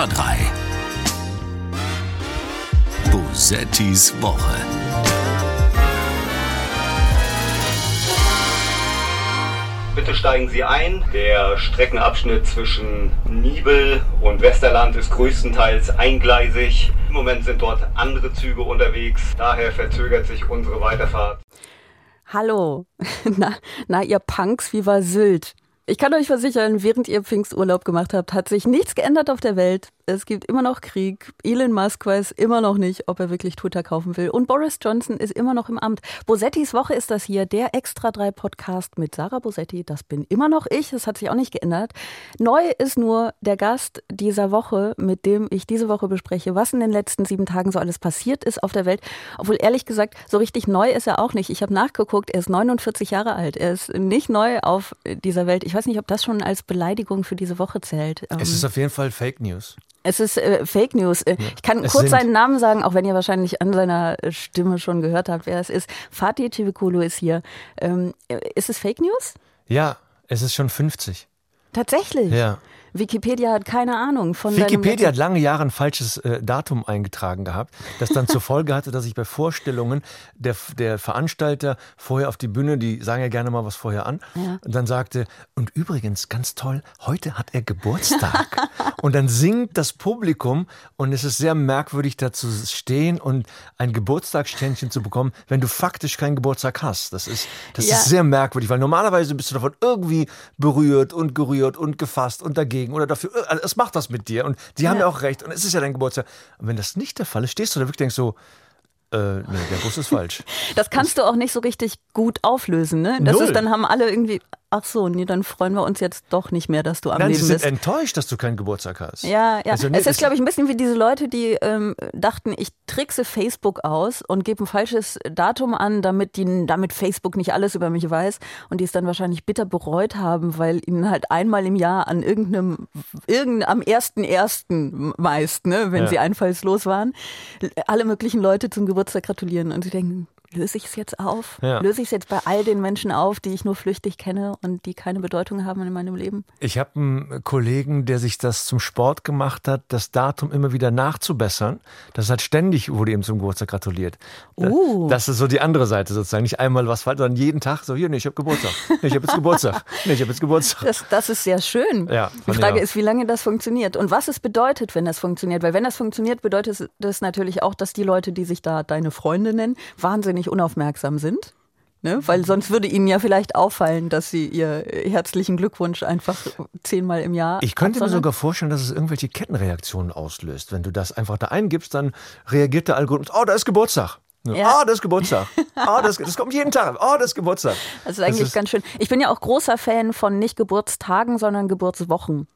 Extra 3. Bosettis Woche. Bitte steigen Sie ein. Der Streckenabschnitt zwischen Nibel und Westerland ist größtenteils eingleisig. Im Moment sind dort andere Züge unterwegs. Daher verzögert sich unsere Weiterfahrt. Hallo. Na, na, ihr Punks, wie war Sylt? Ich kann euch versichern, während ihr Pfingsturlaub gemacht habt, hat sich nichts geändert auf der Welt. Es gibt immer noch Krieg. Elon Musk weiß immer noch nicht, ob er wirklich Twitter kaufen will. Und Boris Johnson ist immer noch im Amt. Bosettis Woche ist das hier, der Extra 3 Podcast mit Sarah Bosetti. Das bin immer noch ich. Das hat sich auch nicht geändert. Neu ist nur der Gast dieser Woche, mit dem ich diese Woche bespreche, was in den letzten sieben Tagen so alles passiert ist auf der Welt. Obwohl ehrlich gesagt, so richtig neu ist er auch nicht. Ich habe nachgeguckt, er ist 49 Jahre alt. Er ist nicht neu auf dieser Welt. Ich weiß nicht, ob das schon als Beleidigung für diese Woche zählt. Es ist auf jeden Fall Fake News. Es ist äh, Fake News. Äh, Ich kann Es kurz seinen Namen sagen, auch wenn ihr wahrscheinlich an seiner äh, Stimme schon gehört habt, wer es ist. Fatih Civikulu ist hier. Ähm, äh, ist es Fake News? Ja, es ist schon 50. Tatsächlich. Ja. Wikipedia hat keine Ahnung von Wikipedia hat lange Jahre ein falsches äh, Datum eingetragen gehabt, das dann zur Folge hatte, dass ich bei Vorstellungen der, der Veranstalter vorher auf die Bühne, die sagen ja gerne mal was vorher an, Ja. und dann sagte, und übrigens, ganz toll, heute hat er Geburtstag. und dann singt das Publikum und es ist sehr merkwürdig, da zu stehen und ein Geburtstagsständchen zu bekommen, wenn du faktisch keinen Geburtstag hast. Das ist, das Ja. ist sehr merkwürdig, weil normalerweise bist du davon irgendwie berührt und gerührt und gefasst und dagegen oder dafür. Also es macht was mit dir und die haben Ja. auch recht und es ist ja dein Geburtstag. Und wenn das nicht der Fall ist, stehst du da wirklich und denkst so, äh, nee, der Bus ist falsch. Das kannst du auch nicht so richtig gut auflösen, ne? Das Null. ist, dann haben alle irgendwie, ach so, nee, dann freuen wir uns jetzt doch nicht mehr, dass du am Nein, sie Leben sind bist. enttäuscht, dass du keinen Geburtstag hast. Ja, ja. Also, nee, es ist, glaube ich, ein bisschen wie diese Leute, die ähm, dachten, ich trickse Facebook aus und gebe ein falsches Datum an, damit, die, damit Facebook nicht alles über mich weiß und die es dann wahrscheinlich bitter bereut haben, weil ihnen halt einmal im Jahr an irgendeinem, irgendein, am 1.1. meist, ne, wenn Ja. sie einfallslos waren, alle möglichen Leute zum Geburtstag gratulieren und sie denken, löse ich es jetzt auf? Ja. Löse ich es jetzt bei all den Menschen auf, die ich nur flüchtig kenne und die keine Bedeutung haben in meinem Leben? Ich habe einen Kollegen, der sich das zum Sport gemacht hat, das Datum immer wieder nachzubessern. Das hat ständig, wurde ihm zum Geburtstag gratuliert. Uh. Das ist so die andere Seite sozusagen. Nicht einmal was falsch, sondern jeden Tag so, hier, nee, ich habe Geburtstag. Nee, ich habe jetzt Geburtstag. Nee, ich habe jetzt Geburtstag. Das, das ist sehr schön. Ja, Die Frage der- ist, wie lange das funktioniert und was es bedeutet, wenn das funktioniert. Weil wenn das funktioniert, bedeutet das natürlich auch, dass die Leute, die sich da deine Freunde nennen, wahnsinnig unaufmerksam sind. Ne? Weil sonst würde ihnen ja vielleicht auffallen, dass sie ihr herzlichen Glückwunsch einfach zehnmal im Jahr. Ich könnte mir absondern. sogar vorstellen, dass es irgendwelche Kettenreaktionen auslöst. Wenn du das einfach da eingibst, dann reagiert der Algorithmus, oh, da ist Geburtstag. Ah, Ja. oh, das ist Geburtstag. Ah, das, das kommt jeden Tag. Oh, das ist Geburtstag. Das ist eigentlich ist- ganz schön. Ich bin ja auch großer Fan von nicht Geburtstagen, sondern Geburtswochen.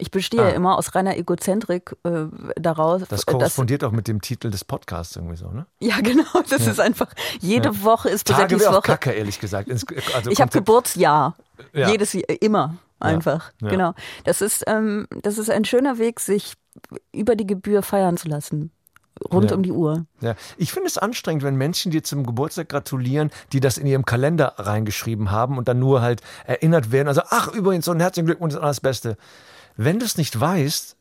Ich bestehe Ah. immer aus reiner Egozentrik äh, daraus. Das dass- korrespondiert auch mit dem Titel des Podcasts irgendwie so, ne? ja, genau. Das ist einfach, jede Woche ist Tage wäre auch Woche. kacke, ehrlich gesagt. Ins- Also Ich habe Geburtsjahr. Ja. Jedes Jahr, immer. Einfach. ja. Genau. Das ist, ähm, das ist ein schöner Weg, sich über die Gebühr feiern zu lassen. Rund Ja. um die Uhr. Ja. Ich finde es anstrengend, wenn Menschen dir zum Geburtstag gratulieren, die das in ihrem Kalender reingeschrieben haben und dann nur halt erinnert werden. Also, ach, übrigens, so ein herzlichen Glückwunsch und alles Beste. Wenn du es nicht weißt,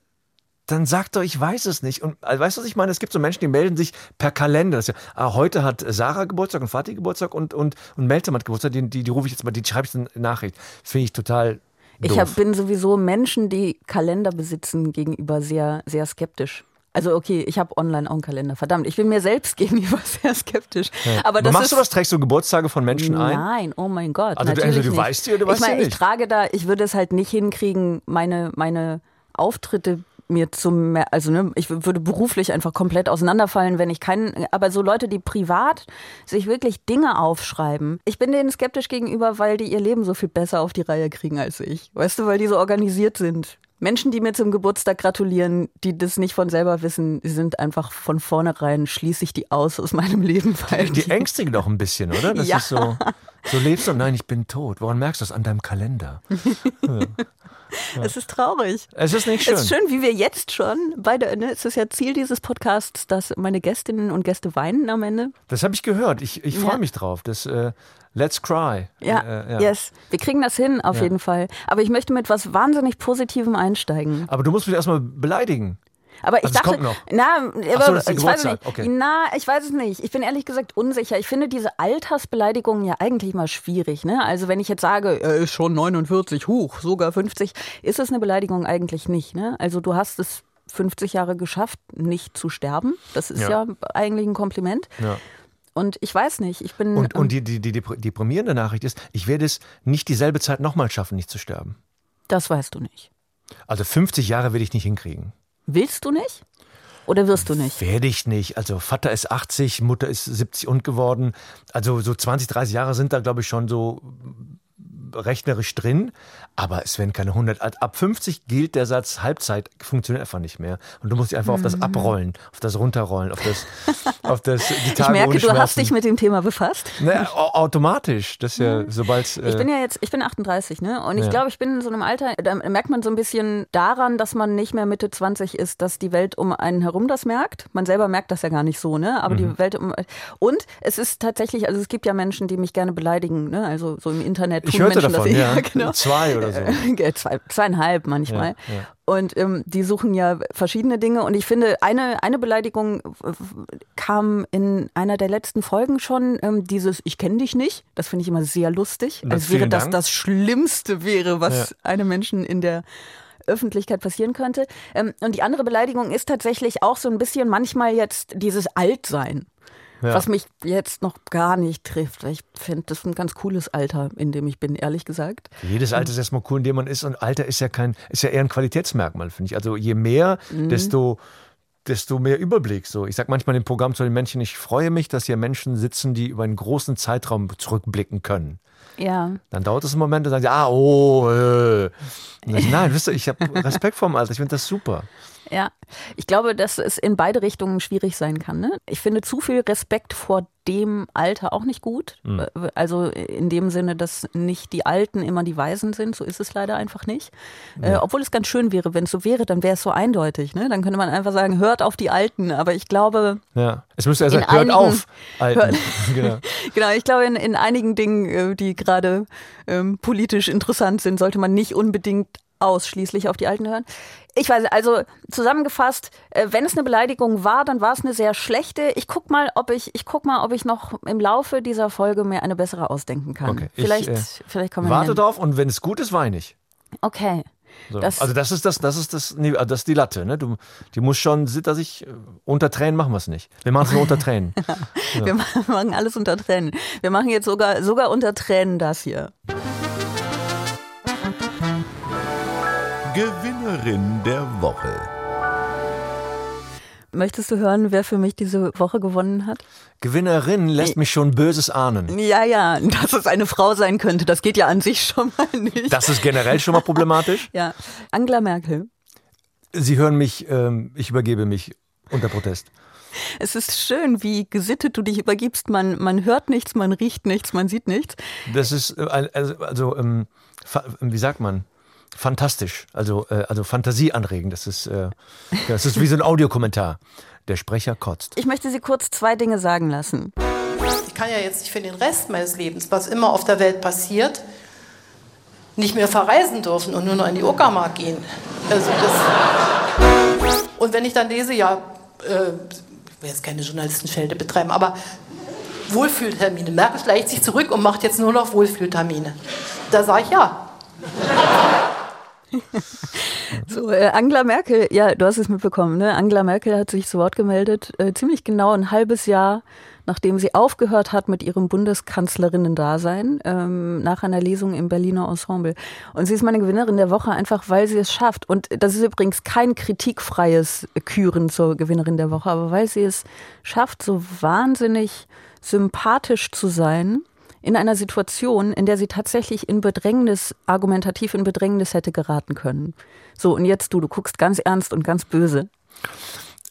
dann sag doch, ich weiß es nicht. Und also, weißt du, was ich meine? Es gibt so Menschen, die melden sich per Kalender. Ja, ah, heute hat Sarah Geburtstag und Fatih Geburtstag und, und, und Meltem hat Geburtstag. Die, die, die rufe ich jetzt mal, die schreibe ich eine Nachricht. Finde ich total doof. Ich hab, bin sowieso Menschen, die Kalender besitzen, gegenüber sehr, sehr skeptisch. Also okay, ich habe online auch einen Kalender. Verdammt, ich bin mir selbst gegenüber sehr skeptisch. Aber das Machst ist, du was? Trägst du Geburtstage von Menschen ein? Nein, oh mein Gott. Also du- natürlich also du nicht. weißt oder du ich weißt sie meine, ich nicht? trage da, ich würde es halt nicht hinkriegen, meine, meine Auftritte mir zum, also ne, ich würde beruflich einfach komplett auseinanderfallen, wenn ich keinen, aber so Leute, die privat sich wirklich Dinge aufschreiben. Ich bin denen skeptisch gegenüber, weil die ihr Leben so viel besser auf die Reihe kriegen als ich. Weißt du, weil die so organisiert sind. Menschen, die mir zum Geburtstag gratulieren, die das nicht von selber wissen, die sind einfach von vornherein, schließe ich die aus aus meinem Leben. Weil Die ängstigen doch ein bisschen, oder? Das Ja. ist so. So lebst du? Nein, ich bin tot. Woran merkst du das? An deinem Kalender. Ja. Es ist traurig. Es ist nicht schön. Es ist schön, wie wir jetzt schon beide, ne, es ist ja Ziel dieses Podcasts, dass meine Gästinnen und Gäste weinen am Ende. Das habe ich gehört. Ich, ich freue ja. mich drauf. Das äh, Let's Cry. Ja, äh, ja, yes. Wir kriegen das hin, auf jeden Fall. Aber ich möchte mit was wahnsinnig Positivem einsteigen. Aber du musst mich erstmal beleidigen. Aber ich also dachte, kommt noch. na, aber, so, ich weiß nicht. Okay. Na, ich weiß es nicht. Ich bin ehrlich gesagt unsicher. Ich finde diese Altersbeleidigungen ja eigentlich mal schwierig. Ne? Also wenn ich jetzt sage, er ist schon 49, hoch, sogar 50, ist es eine Beleidigung eigentlich nicht. Ne? Also du hast es 50 Jahre geschafft, nicht zu sterben. Das ist ja, ja eigentlich ein Kompliment. Ja. Und ich weiß nicht, ich bin. Und, und die, die, die, die deprimierende Nachricht ist, ich werde es nicht dieselbe Zeit nochmal schaffen, nicht zu sterben. Das weißt du nicht. Also 50 Jahre will ich nicht hinkriegen. Willst du nicht? Oder wirst du nicht? Werde ich nicht. Also Vater ist 80, Mutter ist 70 und geworden. Also so 20, 30 Jahre sind da, glaube ich, schon so rechnerisch drin, aber es werden keine 100. Ab 50 gilt der Satz, Halbzeit funktioniert einfach nicht mehr. Und du musst dich einfach auf das mhm. Abrollen, auf das Runterrollen, auf das, auf das die Tage Ich merke, du hast dich mit dem Thema befasst. Ne, automatisch. Das ja, mhm. sobald. Äh ich bin ja jetzt, ich bin 38, ne? Und ich ja. glaube, ich bin in so einem Alter, da merkt man so ein bisschen daran, dass man nicht mehr Mitte 20 ist, dass die Welt um einen herum das merkt. Man selber merkt das ja gar nicht so, ne? Aber mhm. die Welt um. Und es ist tatsächlich, also es gibt ja Menschen, die mich gerne beleidigen, ne? Also so im Internet. Ich hörte Menschen davon, ja. genau. Zwei oder so. Zwei, zweieinhalb manchmal. Ja, ja. Und ähm, die suchen ja verschiedene Dinge. Und ich finde, eine, eine Beleidigung kam in einer der letzten Folgen schon, ähm, dieses Ich kenne dich nicht. Das finde ich immer sehr lustig. Das als wäre das Dank. das Schlimmste wäre, was ja. einem Menschen in der Öffentlichkeit passieren könnte. Ähm, und die andere Beleidigung ist tatsächlich auch so ein bisschen manchmal jetzt dieses Altsein. Ja. Was mich jetzt noch gar nicht trifft. Ich finde, das ist ein ganz cooles Alter, in dem ich bin, ehrlich gesagt. Jedes Alter ist erstmal cool, in dem man ist. Und Alter ist ja kein, ist ja eher ein Qualitätsmerkmal, finde ich. Also je mehr, mhm. desto desto mehr Überblick. So, ich sage manchmal im Programm zu den Menschen, ich freue mich, dass hier Menschen sitzen, die über einen großen Zeitraum zurückblicken können. Ja. Dann dauert es einen Moment und sagen sie, ah, oh, äh. Ich, nein, wisst ihr, ich habe Respekt vor dem Alter, ich finde das super. Ja, ich glaube, dass es in beide Richtungen schwierig sein kann. Ne? Ich finde zu viel Respekt vor dem Alter auch nicht gut. Mhm. Also in dem Sinne, dass nicht die Alten immer die Weisen sind. So ist es leider einfach nicht. Ja. Äh, obwohl es ganz schön wäre, wenn es so wäre, dann wäre es so eindeutig. Ne? Dann könnte man einfach sagen, hört auf die Alten. Aber ich glaube. Ja, es müsste ja sagen, hört auf, Alten. Hört, genau. genau, ich glaube, in, in einigen Dingen, äh, die gerade ähm, politisch interessant sind, sollte man nicht unbedingt ausschließlich auf die Alten hören. Ich weiß, also zusammengefasst, äh, wenn es eine Beleidigung war, dann war es eine sehr schlechte. Ich guck mal, ob ich, ich guck mal, ob ich noch im Laufe dieser Folge mir eine bessere ausdenken kann. Okay. Vielleicht, ich, äh, vielleicht kommen wir Warte hin. drauf und wenn es gut ist, weine ich. Okay. So. Das also das ist das, das ist das, nee, das ist die Latte, ne? Du, die muss schon, dass ich äh, unter Tränen machen wir es nicht. Wir machen es nur unter Tränen. ja. Wir machen alles unter Tränen. Wir machen jetzt sogar sogar unter Tränen das hier. Gewinnerin der Woche. Möchtest du hören, wer für mich diese Woche gewonnen hat? Gewinnerin lässt mich schon Böses ahnen. Ja, ja, dass es eine Frau sein könnte, das geht ja an sich schon mal nicht. Das ist generell schon mal problematisch? ja. Angela Merkel. Sie hören mich, ähm, ich übergebe mich unter Protest. Es ist schön, wie gesittet du dich übergibst. Man, man hört nichts, man riecht nichts, man sieht nichts. Das ist, also, also ähm, wie sagt man? Fantastisch, also, äh, also fantasieanregend. Das ist, äh, das ist wie so ein Audiokommentar. Der Sprecher kotzt. Ich möchte Sie kurz zwei Dinge sagen lassen. Ich kann ja jetzt nicht für den Rest meines Lebens, was immer auf der Welt passiert, nicht mehr verreisen dürfen und nur noch in die Uckermark gehen. Also das und wenn ich dann lese, ja, äh, ich will jetzt keine Journalistenfelde betreiben, aber Wohlfühltermine. Merkel schleicht sich zurück und macht jetzt nur noch Wohlfühltermine. Da sage ich ja. So, äh, Angela Merkel, ja, du hast es mitbekommen, ne? Angela Merkel hat sich zu Wort gemeldet, äh, ziemlich genau ein halbes Jahr, nachdem sie aufgehört hat mit ihrem Bundeskanzlerinnen-Dasein, ähm, nach einer Lesung im Berliner Ensemble. Und sie ist meine Gewinnerin der Woche, einfach weil sie es schafft. Und das ist übrigens kein kritikfreies Küren zur Gewinnerin der Woche, aber weil sie es schafft, so wahnsinnig sympathisch zu sein in einer Situation, in der sie tatsächlich in Bedrängnis, argumentativ in Bedrängnis hätte geraten können. So, und jetzt du, du guckst ganz ernst und ganz böse.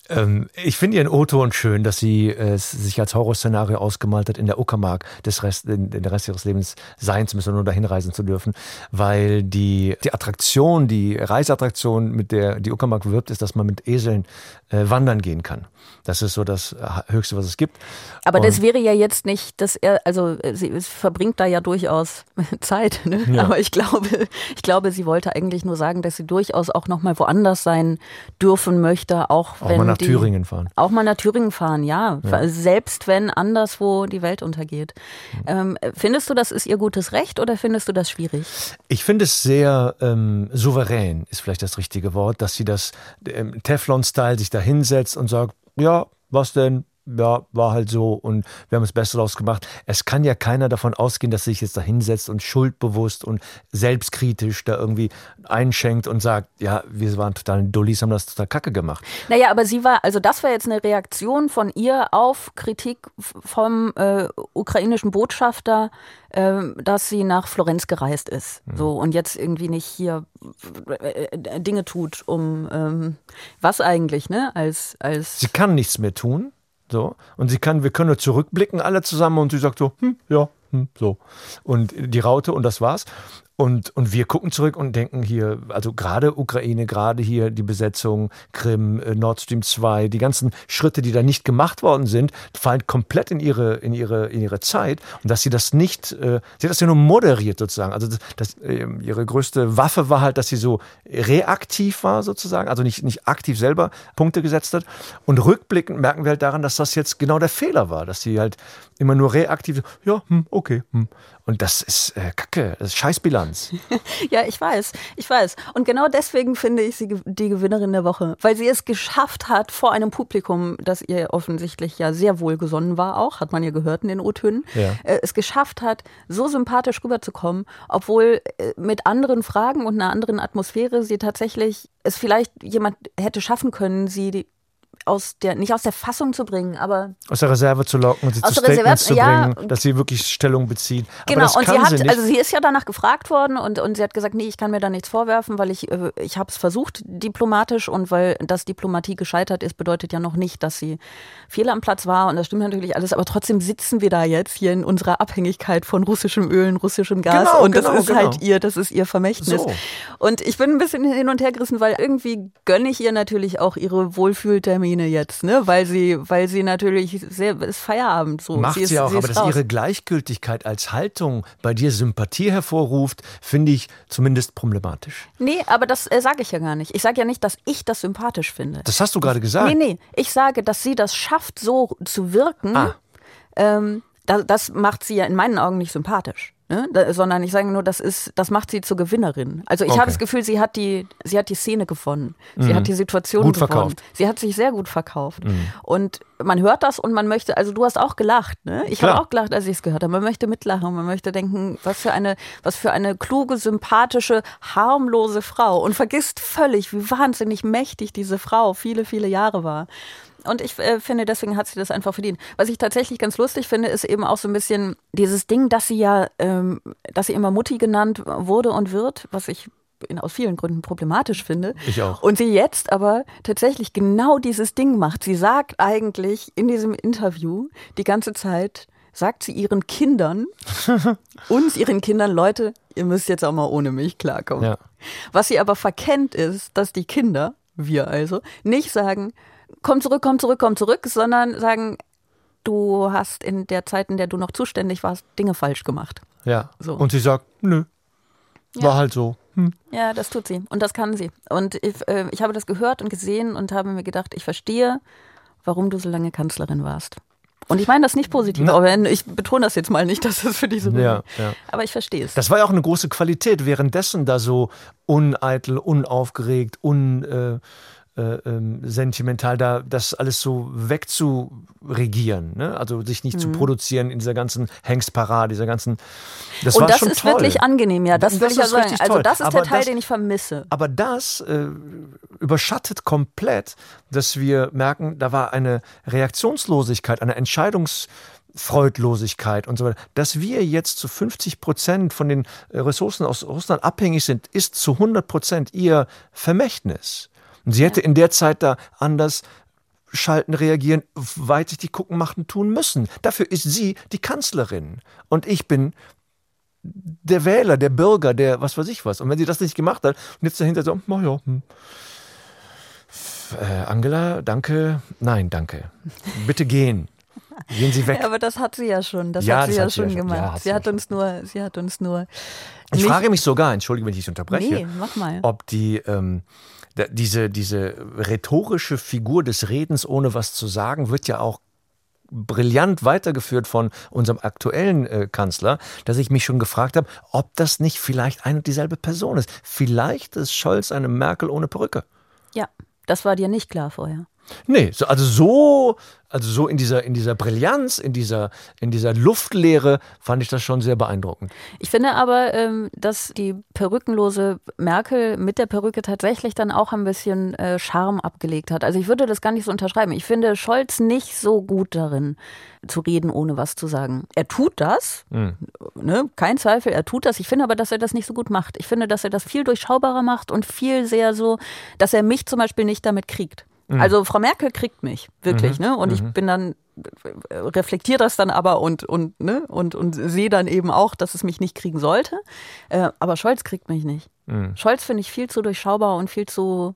Ähm, ich finde ihren O-Ton schön, dass sie äh, sich als Horrorszenario ausgemalt hat, in der Uckermark des Rest, in, in der Rest ihres Lebens sein zu müssen und nur dahin reisen zu dürfen, weil die, die Attraktion, die Reiseattraktion, mit der die Uckermark wirbt, ist, dass man mit Eseln äh, wandern gehen kann. Das ist so das Höchste, was es gibt. Aber und das wäre ja jetzt nicht, dass er, also sie verbringt da ja durchaus Zeit. Ne? Ja. Aber ich glaube, ich glaube, sie wollte eigentlich nur sagen, dass sie durchaus auch noch mal woanders sein dürfen möchte, auch, wenn nach die, Thüringen fahren. Auch mal nach Thüringen fahren, ja. ja. Selbst wenn anderswo die Welt untergeht. Mhm. Ähm, findest du, das ist ihr gutes Recht oder findest du das schwierig? Ich finde es sehr ähm, souverän, ist vielleicht das richtige Wort, dass sie das ähm, Teflon-Style sich da hinsetzt und sagt, ja, was denn? Ja, war halt so und wir haben das Beste daraus gemacht. Es kann ja keiner davon ausgehen, dass sich jetzt da hinsetzt und schuldbewusst und selbstkritisch da irgendwie einschenkt und sagt, ja, wir waren total Dullis, haben das total kacke gemacht. Naja, aber sie war, also das war jetzt eine Reaktion von ihr auf Kritik vom äh, ukrainischen Botschafter, äh, dass sie nach Florenz gereist ist. Mhm. So und jetzt irgendwie nicht hier äh, Dinge tut, um ähm, was eigentlich, ne? Als, als Sie kann nichts mehr tun. So. Und sie kann, wir können nur zurückblicken, alle zusammen, und sie sagt so, hm, ja, hm, so. Und die Raute und das war's. Und, und wir gucken zurück und denken hier, also gerade Ukraine, gerade hier die Besetzung, Krim, äh, Nord Stream 2, die ganzen Schritte, die da nicht gemacht worden sind, fallen komplett in ihre, in ihre, in ihre Zeit. Und dass sie das nicht, äh, sie hat das ja nur moderiert sozusagen. Also das, das, äh, ihre größte Waffe war halt, dass sie so reaktiv war sozusagen, also nicht, nicht aktiv selber Punkte gesetzt hat. Und rückblickend merken wir halt daran, dass das jetzt genau der Fehler war, dass sie halt immer nur reaktiv, ja, hm, okay, hm. Und das ist äh, Kacke, das ist Scheißbilanz. ja, ich weiß, ich weiß. Und genau deswegen finde ich sie die Gewinnerin der Woche, weil sie es geschafft hat vor einem Publikum, das ihr offensichtlich ja sehr wohlgesonnen war, auch, hat man ja gehört in den O-Tönen, ja. äh, es geschafft hat, so sympathisch rüberzukommen, obwohl äh, mit anderen Fragen und einer anderen Atmosphäre sie tatsächlich es vielleicht jemand hätte schaffen können, sie aus der, nicht aus der Fassung zu bringen, aber. Aus der Reserve zu locken und sie zu Statements zu bringen, ja, dass sie wirklich Stellung bezieht. Genau, und sie hat, sie also sie ist ja danach gefragt worden und, und sie hat gesagt, nee, ich kann mir da nichts vorwerfen, weil ich, äh, ich habe es versucht diplomatisch und weil das Diplomatie gescheitert ist, bedeutet ja noch nicht, dass sie Fehler am Platz war und das stimmt natürlich alles, aber trotzdem sitzen wir da jetzt hier in unserer Abhängigkeit von russischem Öl und russischem Gas genau, und das genau, ist halt genau. halt ihr, das ist ihr Vermächtnis. So. Und ich bin ein bisschen hin und her gerissen, weil irgendwie gönne ich ihr natürlich auch ihre Wohlfühltermine Termine jetzt, ne? Weil sie, weil sie natürlich sehr, ist Feierabend so. Macht sie, ist, sie auch, sie aber dass ihre Gleichgültigkeit als Haltung bei dir Sympathie hervorruft, finde ich zumindest problematisch. Nee, aber das äh, sage ich ja gar nicht. Ich sage ja nicht, dass ich das sympathisch finde. Das hast du gerade gesagt. Nee, nee. Ich sage, dass sie das schafft, so zu wirken. Ah. Ähm, das, das macht sie ja in meinen Augen nicht sympathisch. Ne? Da, sondern ich sage nur, das ist, das macht sie zur Gewinnerin. Also ich okay. habe das Gefühl, sie hat die, sie hat die Szene gewonnen. Sie mhm. hat die Situation gut gewonnen. Verkauft. Sie hat sich sehr gut verkauft. Mhm. Und man hört das und man möchte, also du hast auch gelacht, ne? Ich habe auch gelacht, als ich es gehört habe. Man möchte mitlachen, man möchte denken, was für eine, was für eine kluge, sympathische, harmlose Frau und vergisst völlig, wie wahnsinnig mächtig diese Frau viele, viele Jahre war und ich äh, finde, deswegen hat sie das einfach verdient. Was ich tatsächlich ganz lustig finde, ist eben auch so ein bisschen dieses Ding, dass sie ja, ähm, dass sie immer Mutti genannt wurde und wird, was ich aus vielen Gründen problematisch finde. Ich auch. Und sie jetzt aber tatsächlich genau dieses Ding macht. Sie sagt eigentlich in diesem Interview die ganze Zeit, sagt sie ihren Kindern, uns ihren Kindern, Leute, ihr müsst jetzt auch mal ohne mich klarkommen. Ja. Was sie aber verkennt ist, dass die Kinder, wir also, nicht sagen, komm zurück, komm zurück, komm zurück, sondern sagen, du hast in der Zeit, in der du noch zuständig warst, Dinge falsch gemacht. Ja. So. Und sie sagt, nö, war ja. halt so. Hm. Ja, das tut sie und das kann sie. Und ich, äh, ich habe das gehört und gesehen und habe mir gedacht, ich verstehe, warum du so lange Kanzlerin warst. Und ich meine das nicht positiv, aber ich betone das jetzt mal nicht, dass das für diese ja, ja. Aber ich verstehe es. Das war ja auch eine große Qualität, währenddessen da so uneitel, unaufgeregt, un. Äh, äh, ähm, sentimental, da das alles so wegzuregieren, ne? also sich nicht mhm. zu produzieren in dieser ganzen Hengstparade, dieser ganzen. Das Und das ist toll. wirklich angenehm, ja, das, das will ich ja sagen. Also das ist aber der Teil, das, den ich vermisse. Aber das äh, überschattet komplett, dass wir merken, da war eine Reaktionslosigkeit, eine Entscheidungs Freudlosigkeit und so weiter. Dass wir jetzt zu 50 Prozent von den Ressourcen aus Russland abhängig sind, ist zu 100 Prozent ihr Vermächtnis. Und sie hätte in der Zeit da anders schalten, reagieren, weitsichtig gucken, machen, tun müssen. Dafür ist sie die Kanzlerin. Und ich bin der Wähler, der Bürger, der was weiß ich was. Und wenn sie das nicht gemacht hat und jetzt dahinter so, na ja, hm. äh, Angela, danke, nein, danke. Bitte gehen. Gehen Sie weg. Ja, aber das hat sie ja schon. Das Ja, hat sie das ja hat schon schon. gemacht. Ja, hat sie sie hat uns nur, sie hat uns nur. Ich frage mich sogar, entschuldige, wenn ich dich unterbreche, Nee, mach mal. ob die ähm, diese, diese rhetorische Figur des Redens ohne was zu sagen wird ja auch brillant weitergeführt von unserem aktuellen äh, Kanzler, dass ich mich schon gefragt habe, ob das nicht vielleicht eine und dieselbe Person ist. Vielleicht ist Scholz eine Merkel ohne Perücke. Ja, das war dir nicht klar vorher. Nee, so, also so, also so in dieser, in dieser Brillanz, in dieser, in dieser Luftleere fand ich das schon sehr beeindruckend. Ich finde aber, ähm, dass die perückenlose Merkel mit der Perücke tatsächlich dann auch ein bisschen äh, Charme abgelegt hat. Also ich würde das gar nicht so unterschreiben. Ich finde Scholz nicht so gut darin, zu reden, ohne was zu sagen. Er tut das, ne? kein Zweifel, er tut das. Ich finde aber, dass er das nicht so gut macht. Ich finde, dass er das viel durchschaubarer macht und viel sehr so, dass er mich zum Beispiel nicht damit kriegt. Also Frau Merkel kriegt mich wirklich, ne? Und ich bin dann reflektiere das dann aber und und ne und und sehe dann eben auch, dass es mich nicht kriegen sollte. Äh, aber Scholz kriegt mich nicht. Scholz finde ich viel zu durchschaubar und viel zu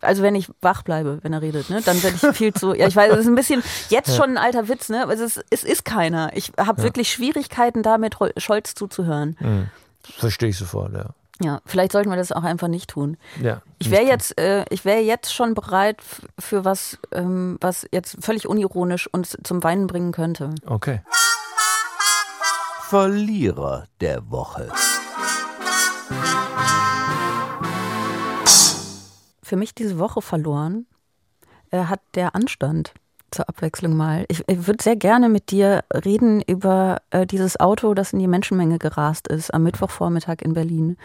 also wenn ich wach bleibe, wenn er redet, ne, dann werde ich viel zu. Ja, ich weiß, es ist ein bisschen jetzt schon ein alter Witz, ne, es ist, es ist keiner. Ich habe wirklich Schwierigkeiten damit, Hol- Scholz zuzuhören. Verstehe ich sofort, ja. Ja, vielleicht sollten wir das auch einfach nicht tun. ja Ich wäre jetzt, äh, ich wäre jetzt schon bereit für was, ähm, was jetzt völlig unironisch uns zum Weinen bringen könnte. Okay. Verlierer der Woche. Für mich diese Woche verloren äh, hat der Anstand zur Abwechslung mal. Ich, ich würde sehr gerne mit dir reden über äh, dieses Auto, das in die Menschenmenge gerast ist am Mittwochvormittag in Berlin.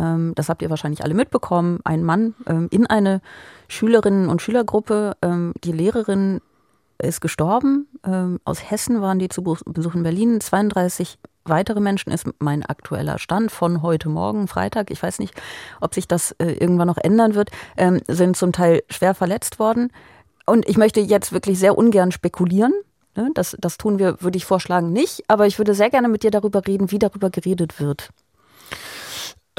Ähm, das habt ihr wahrscheinlich alle mitbekommen. Ein Mann ähm, in eine Schülerinnen- und Schülergruppe. Ähm, die Lehrerin ist gestorben. Ähm, aus Hessen waren die zu Besuch in Berlin. 32 weitere Menschen ist mein aktueller Stand von heute Morgen, Freitag. Ich weiß nicht, ob sich das äh, irgendwann noch ändern wird. Ähm, sind zum Teil schwer verletzt worden. Und ich möchte jetzt wirklich sehr ungern spekulieren. Ne? Das, das tun wir, würde ich vorschlagen, nicht. Aber ich würde sehr gerne mit dir darüber reden, wie darüber geredet wird.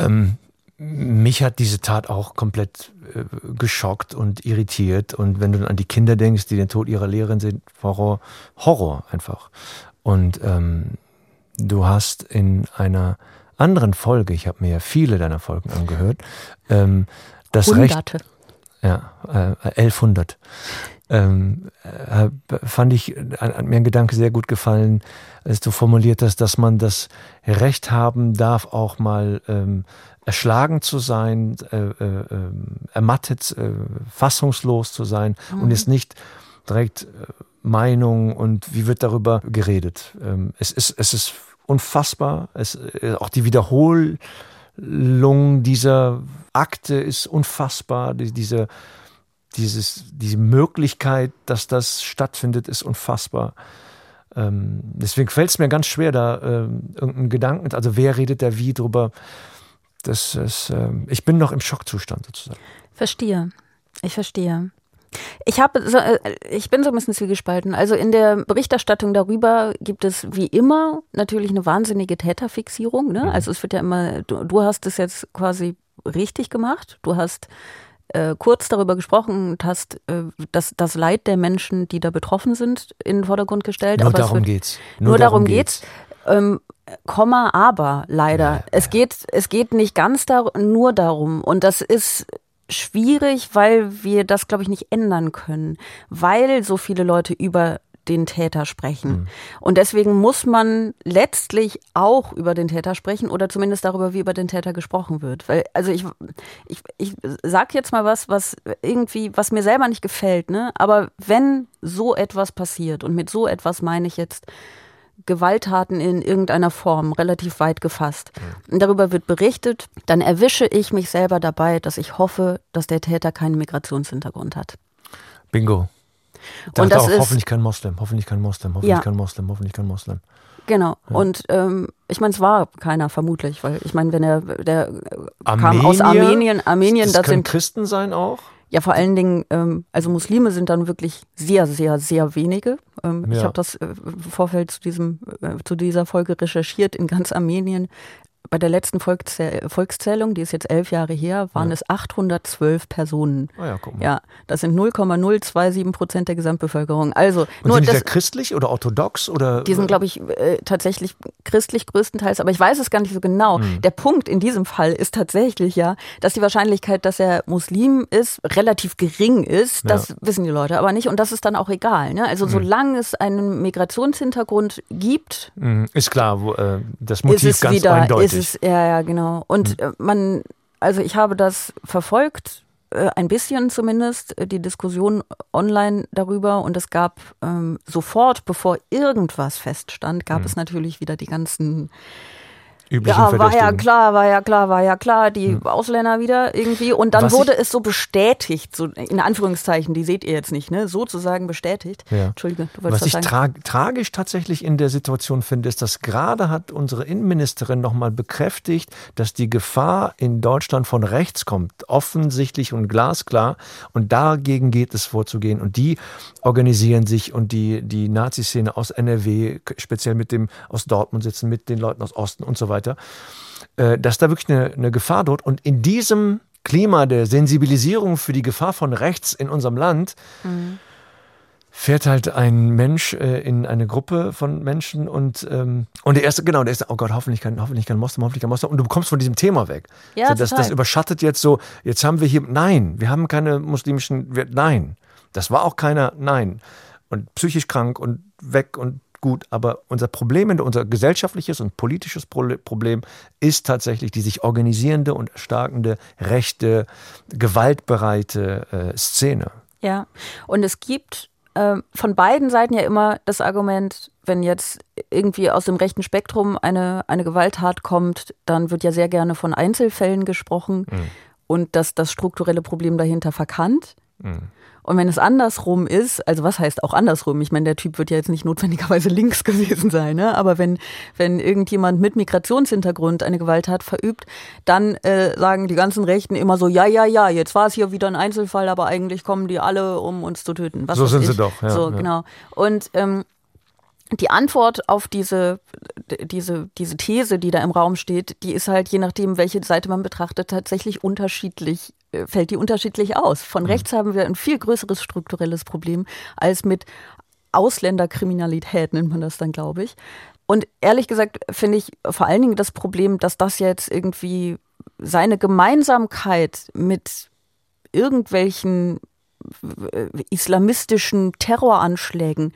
Ähm, mich hat diese Tat auch komplett äh, geschockt und irritiert. Und wenn du dann an die Kinder denkst, die den Tod ihrer Lehrerin sehen, Horror, Horror einfach. Und ähm, du hast in einer anderen Folge, ich habe mir ja viele deiner Folgen angehört, ähm, das Recht, Hunderte. ja, äh, 1100. Ähm, äh, fand ich, hat mir ein Gedanke sehr gut gefallen, als du formuliert hast, dass man das Recht haben darf, auch mal ähm, erschlagen zu sein, äh, äh, ähm, ermattet, äh, fassungslos zu sein und ist nicht direkt äh, Meinung und wie wird darüber geredet. Ähm, es, ist, es ist unfassbar, es, äh, auch die Wiederholung dieser Akte ist unfassbar, die, diese dieses, diese Möglichkeit, dass das stattfindet, ist unfassbar. Ähm, deswegen fällt es mir ganz schwer, da ähm, irgendeinen Gedanken, also wer redet da wie drüber. Das ist, ähm, ich bin noch im Schockzustand sozusagen. Verstehe. Ich verstehe. Ich habe, so, äh, ich bin so ein bisschen zwiegespalten. Also in der Berichterstattung darüber gibt es wie immer natürlich eine wahnsinnige Täterfixierung. Ne? Also es wird ja immer, du, du hast es jetzt quasi richtig gemacht. Du hast äh, kurz darüber gesprochen und hast äh, das, das Leid der Menschen, die da betroffen sind, in den Vordergrund gestellt. Nur Aber darum wird, geht's. Nur, darum geht's. Ähm, Komma, aber leider. Es geht, es geht nicht ganz dar nur darum. Und das ist schwierig, weil wir das, glaube ich, nicht ändern können, weil so viele Leute über den Täter sprechen. Und deswegen muss man letztlich auch über den Täter sprechen oder zumindest darüber, wie über den Täter gesprochen wird. Weil, also ich, ich, ich sag jetzt mal was, was irgendwie, was mir selber nicht gefällt, ne? Aber wenn so etwas passiert, und mit so etwas meine ich jetzt Gewalttaten in irgendeiner Form, relativ weit gefasst, und darüber wird berichtet, dann erwische ich mich selber dabei, dass ich hoffe, dass der Täter keinen Migrationshintergrund hat. Bingo. Da Und das auch ist- hoffentlich kein Moslem, hoffentlich kein Moslem, hoffentlich Ja. kein Moslem, hoffentlich kein Moslem. Genau. Und ähm, ich meine, es war keiner vermutlich, weil ich meine, wenn er der kam Armenier? aus Armenien, Armenien, das das können sind Christen sein auch? Ja, vor allen Dingen, ähm, also Muslime sind dann wirklich sehr, sehr, sehr wenige. Ähm, ja. Ich habe das äh, im Vorfeld zu, diesem, äh, zu dieser Folge recherchiert in ganz Armenien bei der letzten Volkszählung, die ist jetzt elf Jahre her, waren ja. es 812 Personen. Oh ja, guck mal. ja, das sind 0,027 Prozent der Gesamtbevölkerung. Also Und nur sind die das, christlich oder orthodox oder? Die sind, glaube ich, äh, tatsächlich christlich größtenteils, aber ich weiß es gar nicht so genau. Hm. Der Punkt in diesem Fall ist tatsächlich ja, dass die Wahrscheinlichkeit, dass er Muslim ist, relativ gering ist. Das ja. wissen die Leute aber nicht und das ist dann auch egal. Ne? Also hm. solange es einen Migrationshintergrund gibt, hm. ist klar, wo, äh, das Motiv ganz wieder, eindeutig ist, ja, ja, genau. Und mhm. man, also ich habe das verfolgt, äh, ein bisschen zumindest, äh, die Diskussion online darüber. Und es gab ähm, sofort, bevor irgendwas feststand, gab mhm. es natürlich wieder die ganzen üblichen Ja, war ja klar, war ja klar, war ja klar, die hm. Ausländer wieder irgendwie. Und dann Was wurde es so bestätigt, so in Anführungszeichen, die seht ihr jetzt nicht, ne? Sozusagen bestätigt. Ja. Entschuldige, du wolltest Was ich tra tragisch tatsächlich in der Situation finde, ist, dass gerade hat unsere Innenministerin nochmal bekräftigt, dass die Gefahr in Deutschland von rechts kommt, offensichtlich und glasklar. Und dagegen geht es vorzugehen. Und die organisieren sich und die, die Nazi-Szene aus NRW, speziell mit dem aus Dortmund sitzen, mit den Leuten aus Osten und so weiter weiter, äh, dass da wirklich eine, eine Gefahr droht. Und in diesem Klima der Sensibilisierung für die Gefahr von rechts in unserem Land mhm. fährt halt ein Mensch äh, in eine Gruppe von Menschen und, ähm, und der erste, genau, der erste, oh Gott, hoffentlich kann, hoffentlich kann Moslem, hoffentlich kann Moslem. Und du bekommst von diesem Thema weg. Ja, so, das, das überschattet jetzt so, jetzt haben wir hier, nein, wir haben keine muslimischen, wir, nein. Das war auch keiner, nein. Und psychisch krank und weg und gut, aber unser Problem, unser gesellschaftliches und politisches Problem ist tatsächlich die sich organisierende und erstarkende rechte, gewaltbereite äh, Szene. Ja, und es gibt äh, von beiden Seiten ja immer das Argument, wenn jetzt irgendwie aus dem rechten Spektrum eine, eine Gewalttat kommt, dann wird ja sehr gerne von Einzelfällen gesprochen mhm. und dass das strukturelle Problem dahinter verkannt. Mhm. Und wenn es andersrum ist, also was heißt auch andersrum? Ich meine, der Typ wird ja jetzt nicht notwendigerweise links gewesen sein, ne? aber wenn, wenn irgendjemand mit Migrationshintergrund eine Gewalttat verübt, dann äh, sagen die ganzen Rechten immer so, ja, ja, ja, jetzt war es hier wieder ein Einzelfall, aber eigentlich kommen die alle, um uns zu töten. Was so sind ich? sie doch. Ja, so, ja. genau. Und ähm, die Antwort auf diese, diese, diese These, die da im Raum steht, die ist halt, je nachdem, welche Seite man betrachtet, tatsächlich unterschiedlich, äh, fällt die unterschiedlich aus. Von mhm. rechts haben wir ein viel größeres strukturelles Problem als mit Ausländerkriminalität, nennt man das dann, glaube ich. Und ehrlich gesagt finde ich vor allen Dingen das Problem, dass das jetzt irgendwie seine Gemeinsamkeit mit irgendwelchen äh, islamistischen Terroranschlägen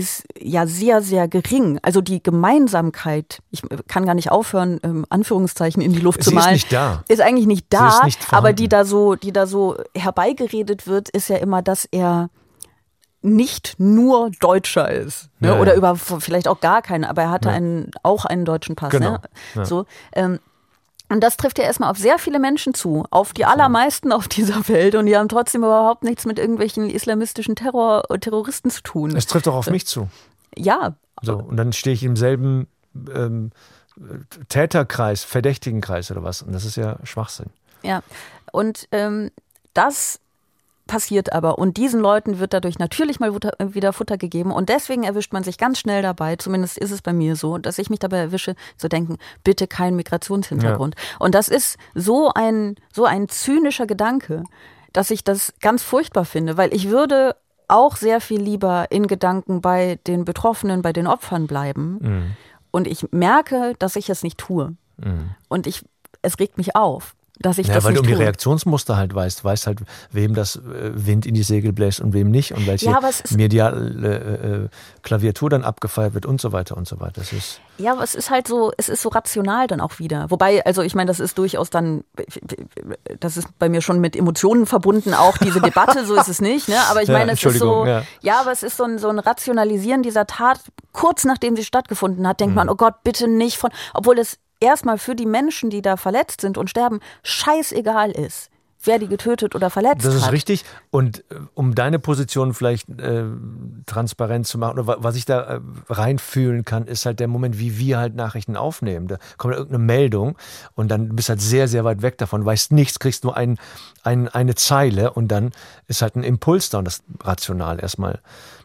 ist ja sehr, sehr gering. Also die Gemeinsamkeit, ich kann gar nicht aufhören, ähm, Anführungszeichen in die Luft Sie zu malen. Ist nicht da. Ist eigentlich nicht da, nicht aber die da so, die da so herbeigeredet wird, ist ja immer, dass er nicht nur Deutscher ist. Ne? Ja, Oder über vielleicht auch gar keinen, aber er hatte ja. einen, auch einen deutschen Pass. Genau. Ne? So, ähm, und das trifft ja erstmal auf sehr viele Menschen zu, auf die allermeisten auf dieser Welt und die haben trotzdem überhaupt nichts mit irgendwelchen islamistischen Terror Terroristen zu tun. Es trifft auch auf mich zu. Ja. So, und dann stehe ich im selben ähm, Täterkreis, Verdächtigenkreis oder was. Und das ist ja Schwachsinn. Ja. Und ähm, das passiert aber. Und diesen Leuten wird dadurch natürlich mal wieder Futter gegeben. Und deswegen erwischt man sich ganz schnell dabei, zumindest ist es bei mir so, dass ich mich dabei erwische, zu denken, bitte kein Migrationshintergrund. Ja. Und das ist so ein, so ein zynischer Gedanke, dass ich das ganz furchtbar finde, weil ich würde auch sehr viel lieber in Gedanken bei den Betroffenen, bei den Opfern bleiben. Mhm. Und ich merke, dass ich es nicht tue. Mhm. Und ich, es regt mich auf dass ich ja, das weil nicht du um tue. die Reaktionsmuster halt weißt, weißt halt, wem das äh, Wind in die Segel bläst und wem nicht und welche ja, mediale äh, äh, Klaviatur dann abgefeiert wird und so weiter und so weiter. Das ist ja, aber es ist halt so, es ist so rational dann auch wieder. Wobei, also ich meine, das ist durchaus dann, das ist bei mir schon mit Emotionen verbunden, auch diese Debatte, so ist es nicht, ne? Aber ich ja, meine, es ist so, ja. ja. aber es ist so ein, so ein Rationalisieren dieser Tat, kurz nachdem sie stattgefunden hat, denkt mhm. man, oh Gott, bitte nicht von, obwohl es erstmal für die Menschen, die da verletzt sind und sterben, scheißegal ist, wer die getötet oder verletzt Das ist hat. richtig. Und äh, um deine Position vielleicht äh, transparent zu machen, oder wa- was ich da äh, reinfühlen kann, ist halt der Moment, wie wir halt Nachrichten aufnehmen. Da kommt irgendeine Meldung und dann bist halt sehr, sehr weit weg davon, weißt nichts, kriegst nur ein, ein, eine Zeile und dann ist halt ein Impuls da und das rational erstmal.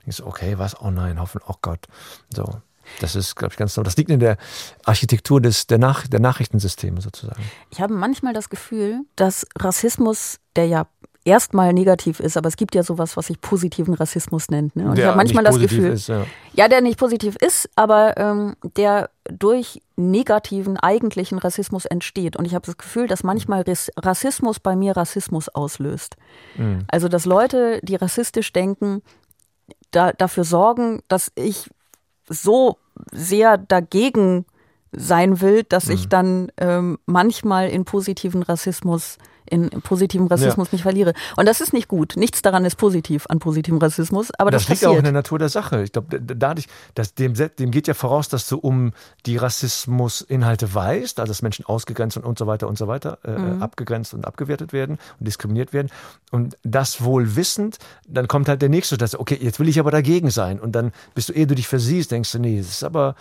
Denkst du, okay, was? Oh nein, hoffen, oh Gott. So. Das ist, glaube ich, ganz normal. Das liegt in der Architektur des, der, Nach der Nachrichtensysteme sozusagen. Ich habe manchmal das Gefühl, dass Rassismus, der ja erstmal negativ ist, aber es gibt ja sowas, was sich positiven Rassismus nennt. Ne? Und ich Der habe manchmal nicht das Gefühl, ist, ja. ja, der nicht positiv ist, aber ähm, der durch negativen eigentlichen Rassismus entsteht. Und ich habe das Gefühl, dass manchmal Rassismus bei mir Rassismus auslöst. Mhm. Also dass Leute, die rassistisch denken, da, dafür sorgen, dass ich so sehr dagegen sein will, dass Mhm. ich dann ähm, manchmal in positiven Rassismus, in positiven Rassismus mich verliere. Und das ist nicht gut. Nichts daran ist positiv an positivem Rassismus, aber das, das liegt passiert. auch in der Natur der Sache. Ich glaube, dadurch, dass dem, dem geht ja voraus, dass du um die Rassismusinhalte weißt, also dass Menschen ausgegrenzt und, und so weiter und so weiter, äh, Mhm. abgegrenzt und abgewertet werden und diskriminiert werden. Und das wohl wissend, dann kommt halt der nächste, dass, okay, jetzt will ich aber dagegen sein. Und dann bist du, ehe du dich versiehst, denkst du, nee, das ist aber,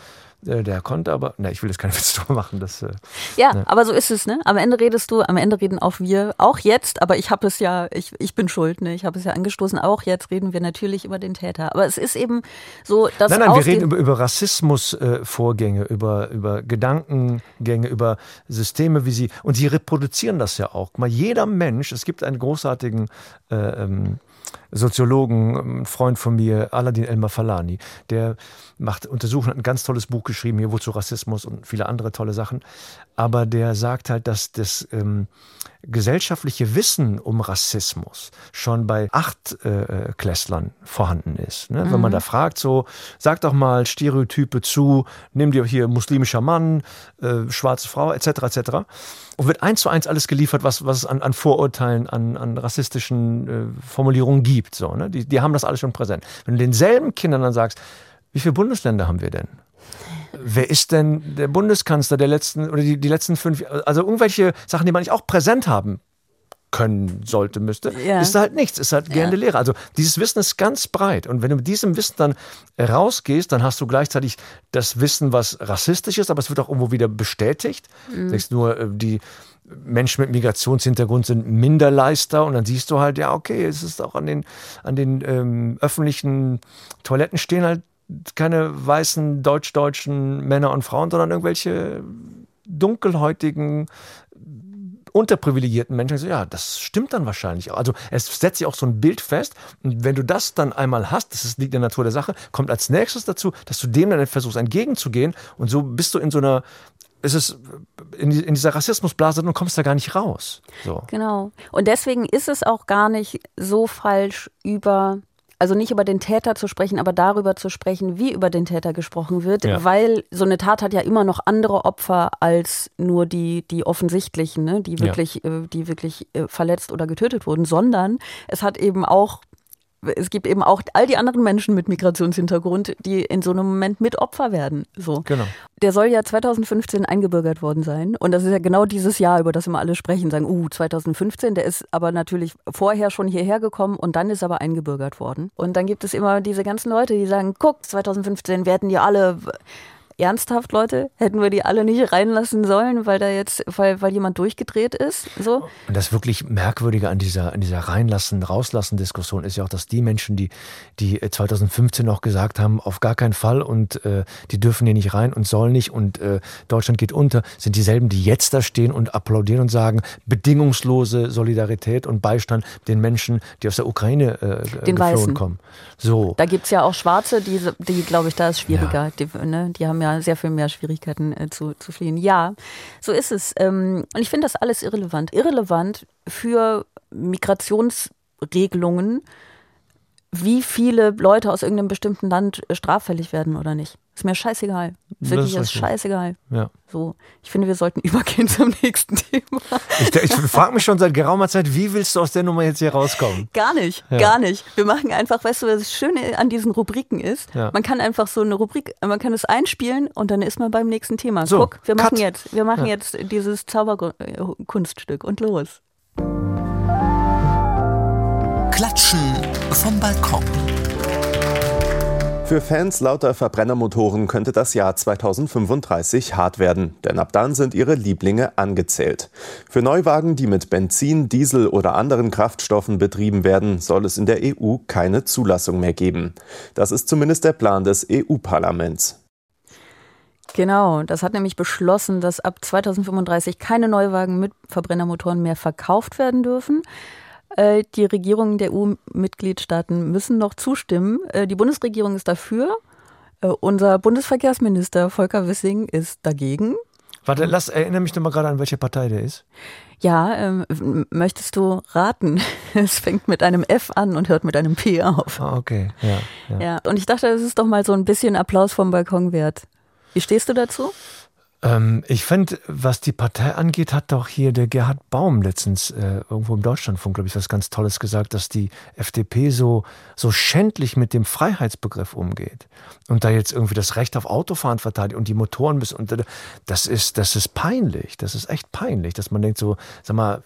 der konnte aber, na, ich will jetzt keine Witz drüber machen. Das, äh, Ja, Ja. aber so ist es, ne? Am Ende redest du, am Ende reden auch wir, auch jetzt, aber ich habe es ja, ich, ich bin schuld, ne? Ich habe es ja angestoßen, auch jetzt reden wir natürlich über den Täter. Aber es ist eben so, dass Nein, nein, wir reden den- über, über Rassismusvorgänge, über, über Gedankengänge, über Systeme, wie sie, und sie reproduzieren das ja auch. Mal, jeder Mensch, es gibt einen großartigen äh, ähm, Soziologen, ein Freund von mir, Aladin Elmar Falani, der macht Untersuchungen, hat ein ganz tolles Buch geschrieben, hier wozu Rassismus und viele andere tolle Sachen. Aber der sagt halt, dass das ähm, gesellschaftliche Wissen um Rassismus schon bei acht äh, Klässlern vorhanden ist. Ne? Wenn man da fragt, so, sag doch mal Stereotype zu, nimm dir hier muslimischer Mann, äh, schwarze Frau, etc., etc. Und wird eins zu eins alles geliefert, was, was es an, an Vorurteilen, an, an rassistischen äh, Formulierungen gibt. So, ne? die, die haben das alles schon präsent. Wenn du denselben Kindern dann sagst, wie viele Bundesländer haben wir denn? Wer ist denn der Bundeskanzler der letzten oder die, die letzten fünf Jahre? Also irgendwelche Sachen, die man nicht auch präsent haben können sollte, müsste, Ja. ist da halt nichts, ist halt gerne Lehre. Also dieses Wissen ist ganz breit. Und wenn du mit diesem Wissen dann rausgehst, dann hast du gleichzeitig das Wissen, was rassistisch ist, aber es wird auch irgendwo wieder bestätigt. Mhm. Sagst nur, äh, die Menschen mit Migrationshintergrund sind Minderleister und dann siehst du halt, ja, okay, es ist auch an den, an den ähm, öffentlichen Toiletten stehen halt keine weißen deutsch-deutschen Männer und Frauen, sondern irgendwelche dunkelhäutigen unterprivilegierten Menschen. So, ja, das stimmt dann wahrscheinlich auch. Also es setzt sich auch so ein Bild fest. Und wenn du das dann einmal hast, das liegt in der Natur der Sache, kommt als nächstes dazu, dass du dem dann versuchst entgegenzugehen. Und so bist du in so einer, es ist in, in dieser Rassismusblase und kommst da gar nicht raus. So. Genau. Und deswegen ist es auch gar nicht so falsch über, also nicht über den Täter zu sprechen, aber darüber zu sprechen, wie über den Täter gesprochen wird, Ja. weil so eine Tat hat ja immer noch andere Opfer als nur die, die offensichtlichen, ne? die Ja. wirklich, äh, die wirklich äh, verletzt oder getötet wurden, sondern es hat eben auch es gibt eben auch all die anderen Menschen mit Migrationshintergrund, die in so einem Moment mit Opfer werden. So. Genau. Der soll ja 2015 eingebürgert worden sein. Und das ist ja genau dieses Jahr, über das immer alle sprechen, sagen, uh, 2015, der ist aber natürlich vorher schon hierher gekommen und dann ist aber eingebürgert worden. Und dann gibt es immer diese ganzen Leute, die sagen, guck, 2015 werden die alle ernsthaft, Leute, hätten wir die alle nicht reinlassen sollen, weil da jetzt, weil, weil jemand durchgedreht ist. So. Und das wirklich Merkwürdige an dieser, an dieser Reinlassen, Rauslassen-Diskussion ist ja auch, dass die Menschen, die, die äh, 2015 noch gesagt haben, auf gar keinen Fall und äh, die dürfen hier nicht rein und sollen nicht und äh, Deutschland geht unter, sind dieselben, die jetzt da stehen und applaudieren und sagen, bedingungslose Solidarität und Beistand den Menschen, die aus der Ukraine äh, Den geflohen Weißen. kommen. So. Da gibt's ja auch Schwarze, die, die glaube ich, da ist schwieriger. Die, ne, die haben ja sehr viel mehr Schwierigkeiten äh, zu, zu fliehen. Ja, so ist es. Ähm, und ich finde das alles irrelevant. Irrelevant für Migrationsregelungen, wie viele Leute aus irgendeinem bestimmten Land äh, straffällig werden oder nicht. Ist mir scheißegal. Wirklich ist ist scheißegal. Ja. So, ich finde, wir sollten übergehen zum nächsten Thema. Ich, ich frage mich schon seit geraumer Zeit, wie willst du aus der Nummer jetzt hier rauskommen? Gar nicht, Ja. gar nicht. Wir machen einfach, weißt du, was das Schöne an diesen Rubriken ist? Ja. Man kann einfach so eine Rubrik, man kann es einspielen und dann ist man beim nächsten Thema. So, Guck, wir machen jetzt, wir machen Ja. jetzt dieses Zauberkunststück und los. Klatschen vom Balkon. Für Fans lauter Verbrennermotoren könnte das Jahr 2035 hart werden, denn ab dann sind ihre Lieblinge angezählt. Für Neuwagen, die mit Benzin, Diesel oder anderen Kraftstoffen betrieben werden, soll es in der EU keine Zulassung mehr geben. Das ist zumindest der Plan des EU-Parlaments. Genau, das hat nämlich beschlossen, dass ab 2035 keine Neuwagen mit Verbrennermotoren mehr verkauft werden dürfen. Äh, die Regierungen der EU-Mitgliedstaaten müssen noch zustimmen. Äh, die Bundesregierung ist dafür. Äh, unser Bundesverkehrsminister Volker Wissing ist dagegen. Warte, lass, erinnere mich doch mal gerade an, welche Partei der ist. Ja, ähm, möchtest du raten? Es fängt mit einem F an und hört mit einem P auf. Ah, okay, ja, ja. Ja, und ich dachte, das ist doch mal so ein bisschen Applaus vom Balkon wert. Wie stehst du dazu? Ähm, ich finde, was die Partei angeht, hat doch hier der Gerhard Baum letztens äh, irgendwo im Deutschlandfunk, glaube ich, was ganz Tolles gesagt, dass die FDP so, so schändlich mit dem Freiheitsbegriff umgeht und da jetzt irgendwie das Recht auf Autofahren verteidigt und die Motoren müssen und das ist, das ist peinlich. Das ist echt peinlich, dass man denkt so, sag mal,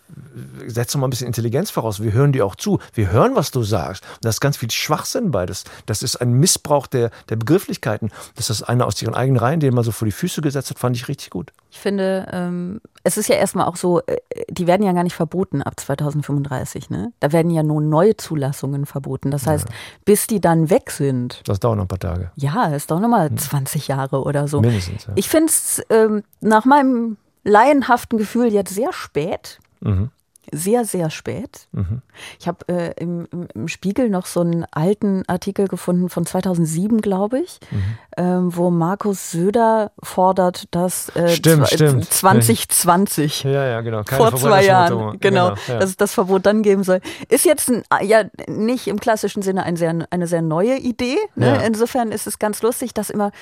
setz doch mal ein bisschen Intelligenz voraus. Wir hören dir auch zu. Wir hören, was du sagst. Und da ist ganz viel Schwachsinn bei. Das, das ist ein Missbrauch der, der Begrifflichkeiten. Das ist einer aus ihren eigenen Reihen, den man so vor die Füße gesetzt hat, fand ich richtig gut. Ich finde, ähm, es ist ja erstmal auch so, äh, die werden ja gar nicht verboten ab 2035. Ne? Da werden ja nur neue Zulassungen verboten. Das heißt, ja. bis die dann weg sind. Das dauert noch ein paar Tage. Ja, es dauert nochmal hm. 20 Jahre oder so. Mindestens. Ja. Ich finde es ähm, nach meinem laienhaften Gefühl jetzt sehr spät. Mhm sehr, sehr spät. Mhm. Ich habe äh, im, im, Spiegel noch so einen alten Artikel gefunden von 2007, glaube ich, mhm. ähm, wo Markus Söder fordert, dass äh, stimmt, stimmt. 2020, ja, ja, genau. Vor zwei Jahren, genau, genau ja. dass es das Verbot dann geben soll. Ist jetzt ein, ja nicht im klassischen Sinne ein sehr, eine sehr neue Idee. Ne? Insofern ist es ganz lustig, dass immer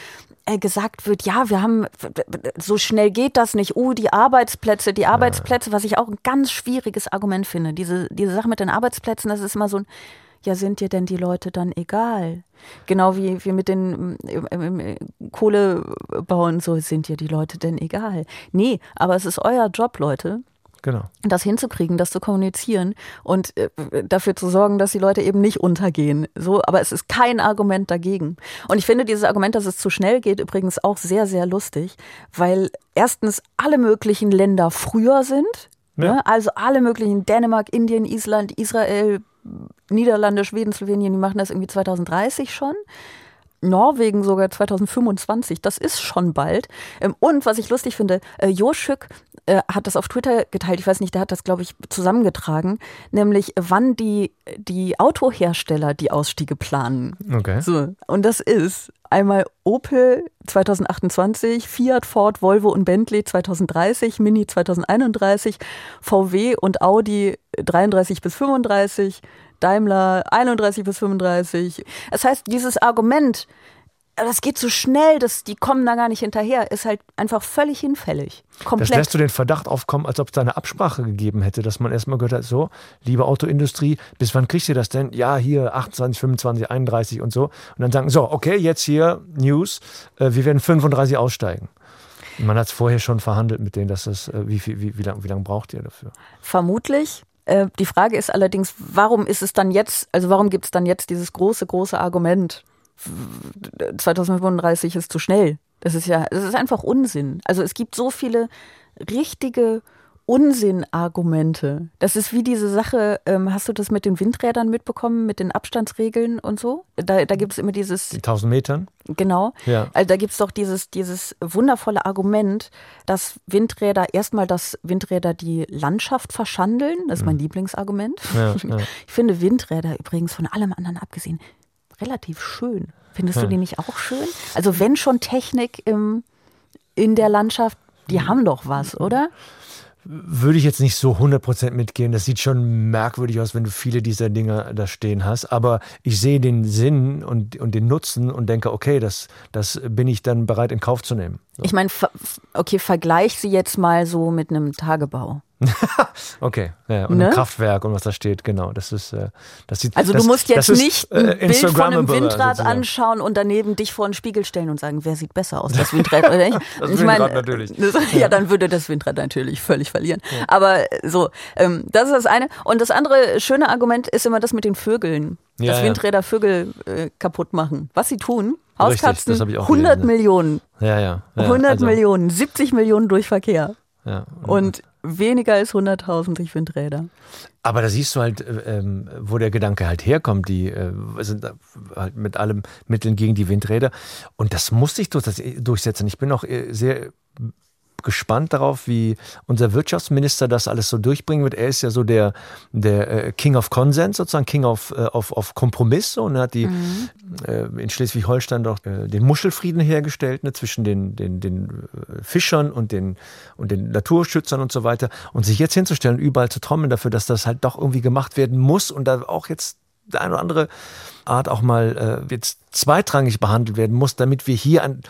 äh, gesagt wird, ja, wir haben, so schnell geht das nicht. Oh, die Arbeitsplätze, die Arbeitsplätze, was ich auch ein ganz schwieriges Argument finde. Diese, diese Sache mit den Arbeitsplätzen, das ist immer so ein, ja, sind dir denn die Leute dann egal? Genau wie, wie mit den äh, Kohlebau und so, sind dir die Leute denn egal? Nee, aber es ist euer Job, Leute. Genau. Das hinzukriegen, das zu kommunizieren und äh, dafür zu sorgen, dass die Leute eben nicht untergehen. So, aber es ist kein Argument dagegen. Und ich finde dieses Argument, dass es zu schnell geht, übrigens auch sehr, sehr lustig, weil erstens alle möglichen Länder früher sind. Ja. Ne? Also alle möglichen Dänemark, Indien, Island, Israel, Niederlande, Schweden, Slowenien, die machen das irgendwie 2030 schon. Norwegen sogar 2025, das ist schon bald. Ähm, und was ich lustig finde, äh, Joschück äh, hat das auf Twitter geteilt, ich weiß nicht, der hat das, glaube ich, zusammengetragen, nämlich wann die, die Autohersteller die Ausstiege planen. Okay. So, und das ist einmal Opel 2028, Fiat, Ford, Volvo und Bentley 2030, Mini 2031, VW und Audi 33 bis 35, Daimler 31 bis 35. Das heißt, dieses Argument, das geht so schnell, das, die kommen da gar nicht hinterher, ist halt einfach völlig hinfällig. Komplett. Das lässt du den Verdacht aufkommen, als ob es da eine Absprache gegeben hätte, dass man erstmal gehört hat, so, liebe Autoindustrie, bis wann kriegst du das denn? Ja, hier 28, 25, 31 und so. Und dann sagen, so, okay, jetzt hier News, äh, wir werden 35 aussteigen. Man hat es vorher schon verhandelt mit denen, dass das, äh, wie, wie, wie, wie lange wie lang braucht ihr dafür? Vermutlich. Äh, die Frage ist allerdings, warum ist es dann jetzt, also warum gibt es dann jetzt dieses große, große Argument, 2035 ist zu schnell. Das ist ja, das ist einfach Unsinn. Also es gibt so viele richtige Unsinnargumente. Das ist wie diese Sache, ähm, hast du das mit den Windrädern mitbekommen, mit den Abstandsregeln und so? Da, da gibt es immer dieses. Die 1000 Metern? Genau. Ja. Also da gibt es doch dieses, dieses wundervolle Argument, dass Windräder, erstmal, dass Windräder die Landschaft verschandeln. Das ist mein mhm. Lieblingsargument. Ja, ja. Ich finde Windräder übrigens von allem anderen abgesehen relativ schön. Findest du die nicht auch schön? Also wenn schon Technik im, in der Landschaft, die haben doch was, oder? Würde ich jetzt nicht so 100% mitgehen. Das sieht schon merkwürdig aus, wenn du viele dieser Dinge da stehen hast. Aber ich sehe den Sinn und, und den Nutzen und denke, okay, das, das bin ich dann bereit in Kauf zu nehmen. So. Ich meine, okay, vergleich sie jetzt mal so mit einem Tagebau. okay, ja, und Ne? ein Kraftwerk und was da steht, genau. Das ist, äh, das sieht, Also das, du musst jetzt ist, nicht äh, ein Bild von einem Windrad sozusagen. anschauen und daneben dich vor einen Spiegel stellen und sagen, wer sieht besser aus, das Windrad oder nicht? Das ich Windrad meine, natürlich. das- Ja, dann würde das Windrad natürlich völlig verlieren. Aber äh, so, ähm, das ist das eine. Und das andere schöne Argument ist immer das mit den Vögeln. Ja, dass ja. Windräder Vögel äh, kaputt machen. Was sie tun, Richtig, Hauskatzen, ich auch 100 gelesen, Millionen, Ja, ja. ja 100 also, Millionen, 70 Millionen durch Verkehr. Ja. Und weniger als 100.000 durch Windräder. Aber da siehst du halt, äh, ähm, wo der Gedanke halt herkommt. Die äh, sind halt mit allem Mitteln gegen die Windräder. Und das muss sich durchsetzen. Ich bin auch äh, sehr gespannt darauf, wie unser Wirtschaftsminister das alles so durchbringen wird. Er ist ja so der, der äh, King of Consent, sozusagen King of, äh, of, of Kompromiss. So, und er hat die äh, in Schleswig-Holstein doch äh, den Muschelfrieden hergestellt ne, zwischen den, den, den äh, Fischern und den, und den Naturschützern und so weiter. Und sich jetzt hinzustellen, überall zu trommeln dafür, dass das halt doch irgendwie gemacht werden muss und da auch jetzt der eine oder andere Art auch mal äh, jetzt zweitrangig behandelt werden muss, damit wir hier ein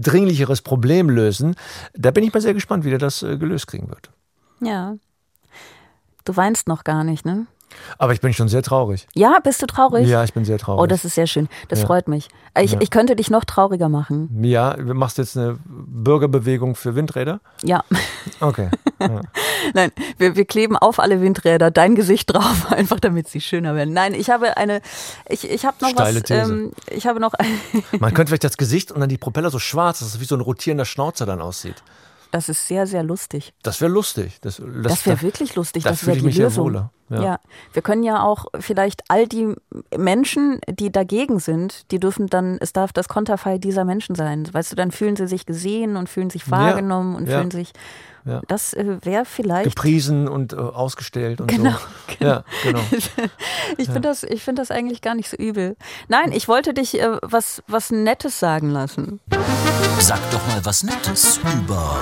dringlicheres Problem lösen. Da bin ich mal sehr gespannt, wie der das äh, gelöst kriegen wird. Ja. Du weinst noch gar nicht, ne? Aber ich bin schon sehr traurig. Ja, bist du traurig? Ja, ich bin sehr traurig. Oh, das ist sehr schön. Das Ja. freut mich. Ich, Ja. ich könnte dich noch trauriger machen. ja, du machst jetzt eine Bürgerbewegung für Windräder? Ja. Okay. Ja. Nein, wir, wir kleben auf alle Windräder dein Gesicht drauf, einfach damit sie schöner werden. Nein, ich habe eine, ich, ich habe noch Steile was, These. ähm, ich habe noch, Man könnte vielleicht das Gesicht und dann die Propeller so schwarz, dass es wie so ein rotierender Schnauzer dann aussieht. das ist sehr, sehr lustig. Das wäre lustig. Das, das, Das wäre wirklich lustig, da das fühle wäre die Lösung. wohler. Ja. Ja. wir können ja auch vielleicht all die Menschen, die dagegen sind, die dürfen dann, es darf das Konterfei dieser Menschen sein. Weißt du, dann fühlen sie sich gesehen und fühlen sich wahrgenommen und ja. fühlen sich, Ja. das äh, wäre vielleicht Gepriesen und äh, ausgestellt und Genau, so. Ja, genau. Ich finde das, ich finde das eigentlich gar nicht so übel. Nein, ich wollte dich äh, was, was Nettes sagen lassen. Sag doch mal was Nettes über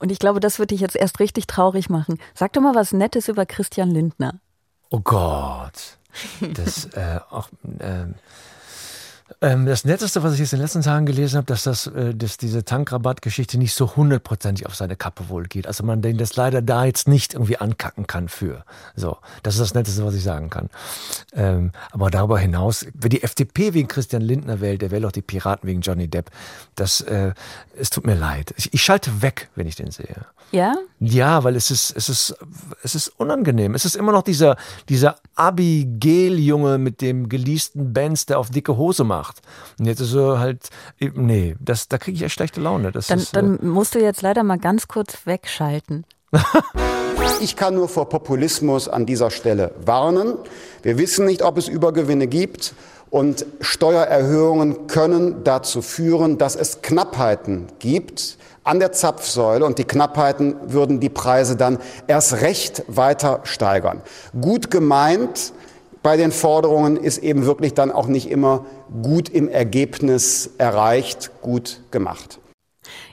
Und ich glaube, das wird dich jetzt erst richtig traurig machen. Sag doch mal was Nettes über Christian Lindner. Oh Gott. Das, äh, auch, ähm, ähm, das Netteste, was ich jetzt in den letzten Tagen gelesen habe, dass, das, äh, dass diese Tankrabattgeschichte nicht so hundertprozentig auf seine Kappe wohl geht. Also man den das leider da jetzt nicht irgendwie ankacken kann für. So, das ist das Netteste, was ich sagen kann. Ähm, aber darüber hinaus, wer die FDP wegen Christian Lindner wählt, der wählt auch die Piraten wegen Johnny Depp. Das, äh, es tut mir leid. Ich, ich schalte weg, wenn ich den sehe. Ja? Ja, weil es ist, es ist, es ist unangenehm. Es ist immer noch dieser, dieser Abigail-Junge mit dem geleasten Benz, der auf dicke Hose macht. Und jetzt ist er halt, nee, das, da kriege ich echt schlechte Laune. Das Dann, ist, dann äh, musst du jetzt leider mal ganz kurz wegschalten. Ich kann nur vor Populismus an dieser Stelle warnen. Wir wissen nicht, ob es Übergewinne gibt. Und Steuererhöhungen können dazu führen, dass es Knappheiten gibt an der Zapfsäule. Und die Knappheiten würden die Preise dann erst recht weiter steigern. Gut gemeint bei den Forderungen ist eben wirklich dann auch nicht immer gut im Ergebnis erreicht, gut gemacht.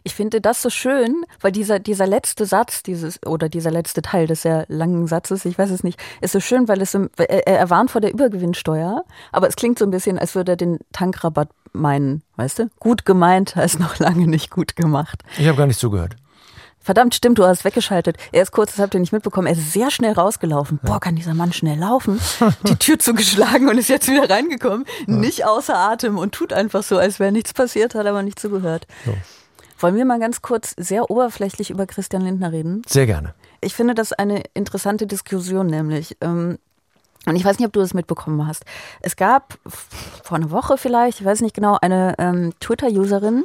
Ich finde das so schön, weil dieser, dieser letzte Satz, dieses, oder dieser letzte Teil des sehr langen Satzes, ich weiß es nicht, ist so schön, weil es er, er warnt vor der Übergewinnsteuer, aber es klingt so ein bisschen, als würde er den Tankrabatt meinen, weißt du? Gut gemeint heißt noch lange nicht gut gemacht. ich habe gar nicht zugehört. Verdammt, stimmt, du hast weggeschaltet. Er ist kurz, das habt ihr nicht mitbekommen, er ist sehr schnell rausgelaufen. Boah, kann dieser Mann schnell laufen. Die Tür zugeschlagen und ist jetzt wieder reingekommen. Nicht außer Atem und tut einfach so, als wäre nichts passiert, hat aber nicht zugehört. Wollen wir mal ganz kurz sehr oberflächlich über Christian Lindner reden? Sehr gerne. Ich finde das eine interessante Diskussion, nämlich. Ähm, und ich weiß nicht, ob du das mitbekommen hast. Es gab vor einer Woche vielleicht, ich weiß nicht genau, eine ähm, Twitter-Userin,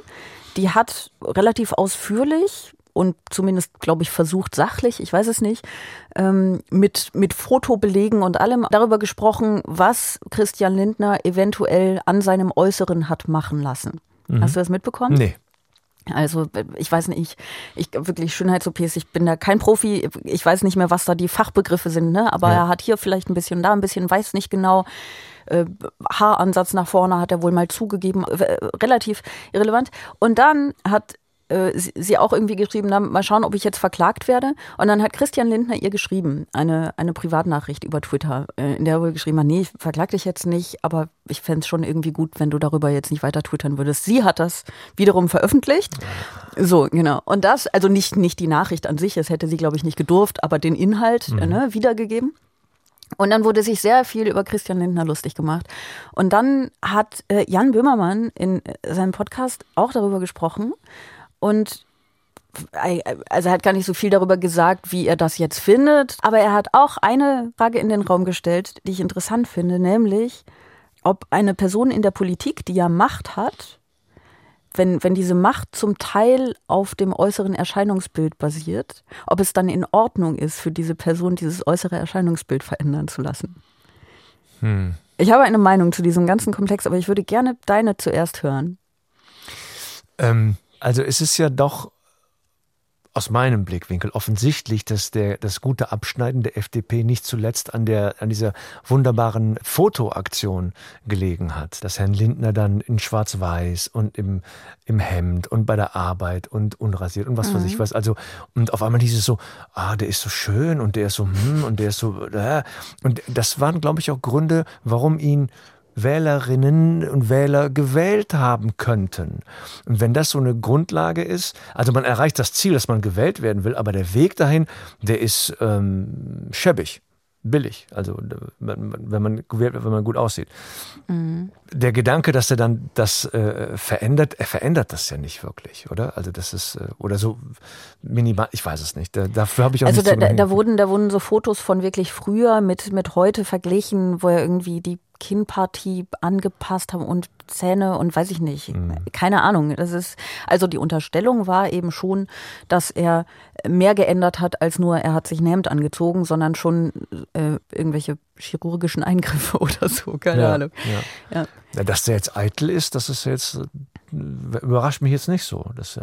die hat relativ ausführlich und zumindest, glaube ich, versucht sachlich, ich weiß es nicht, ähm, mit, mit Fotobelegen und allem darüber gesprochen, was Christian Lindner eventuell an seinem Äußeren hat machen lassen. Hast du das mitbekommen? Nee. Also ich weiß nicht, ich, ich wirklich Schönheits-OPs, ich bin da kein Profi, ich weiß nicht mehr, was da die Fachbegriffe sind, ne? Aber Ja. er hat hier vielleicht ein bisschen, da ein bisschen, weiß nicht genau. Äh, Haaransatz nach vorne hat er wohl mal zugegeben, äh, relativ irrelevant. Und dann hat äh, sie auch irgendwie geschrieben haben, mal schauen, ob ich jetzt verklagt werde. Und dann hat Christian Lindner ihr geschrieben, eine, eine Privatnachricht über Twitter, äh, in der er wohl geschrieben hat, nee, ich verklag dich jetzt nicht, aber ich fände es schon irgendwie gut, wenn du darüber jetzt nicht weiter twittern würdest. Sie hat das wiederum veröffentlicht. So, genau. Und das, also nicht, nicht die Nachricht an sich, das hätte sie, glaube ich, nicht gedurft, aber den Inhalt mhm. ne, wiedergegeben. Und dann wurde sich sehr viel über Christian Lindner lustig gemacht. Und dann hat äh, Jan Böhmermann in äh, seinem Podcast auch darüber gesprochen. Und äh, also er hat gar nicht so viel darüber gesagt, wie er das jetzt findet. Aber er hat auch eine Frage in den Raum gestellt, die ich interessant finde, nämlich, ob eine Person in der Politik, die ja Macht hat, wenn, wenn diese Macht zum Teil auf dem äußeren Erscheinungsbild basiert, ob es dann in Ordnung ist, für diese Person dieses äußere Erscheinungsbild verändern zu lassen. Hm. Ich habe eine Meinung zu diesem ganzen Komplex, aber ich würde gerne deine zuerst hören. Ähm, also es ist ja doch aus meinem Blickwinkel offensichtlich, dass der, das gute Abschneiden der FDP nicht zuletzt an der, an dieser wunderbaren Fotoaktion gelegen hat. Dass Herrn Lindner dann in Schwarz-Weiß und im, im Hemd und bei der Arbeit und unrasiert und was mhm. weiß ich was. Also, und auf einmal hieß es so, ah, der ist so schön und der ist so, hm, und der ist so, äh. und das waren, glaube ich, auch Gründe, warum ihn Wählerinnen und Wähler gewählt haben könnten. Und wenn das so eine Grundlage ist, also man erreicht das Ziel, dass man gewählt werden will, aber der Weg dahin, der ist ähm, schäbig billig, also wenn man, wenn man gut aussieht. Mhm. Der Gedanke, dass er dann das äh, verändert, er verändert das ja nicht wirklich, oder? Also das ist äh, oder so minimal, ich weiß es nicht. Da, dafür habe ich auch Also da, da, da wurden da wurden so Fotos von wirklich früher mit mit heute verglichen, wo er irgendwie die Kinnpartie angepasst haben und Zähne und weiß ich nicht. Mhm. Keine Ahnung. Das ist, also die Unterstellung war eben schon, dass er mehr geändert hat als nur, er hat sich ein Hemd angezogen, sondern schon äh, irgendwelche chirurgischen Eingriffe oder so. Keine ja, Ahnung. Ja. Ja. ja. Dass der jetzt eitel ist, das ist jetzt, überrascht mich jetzt nicht so. Das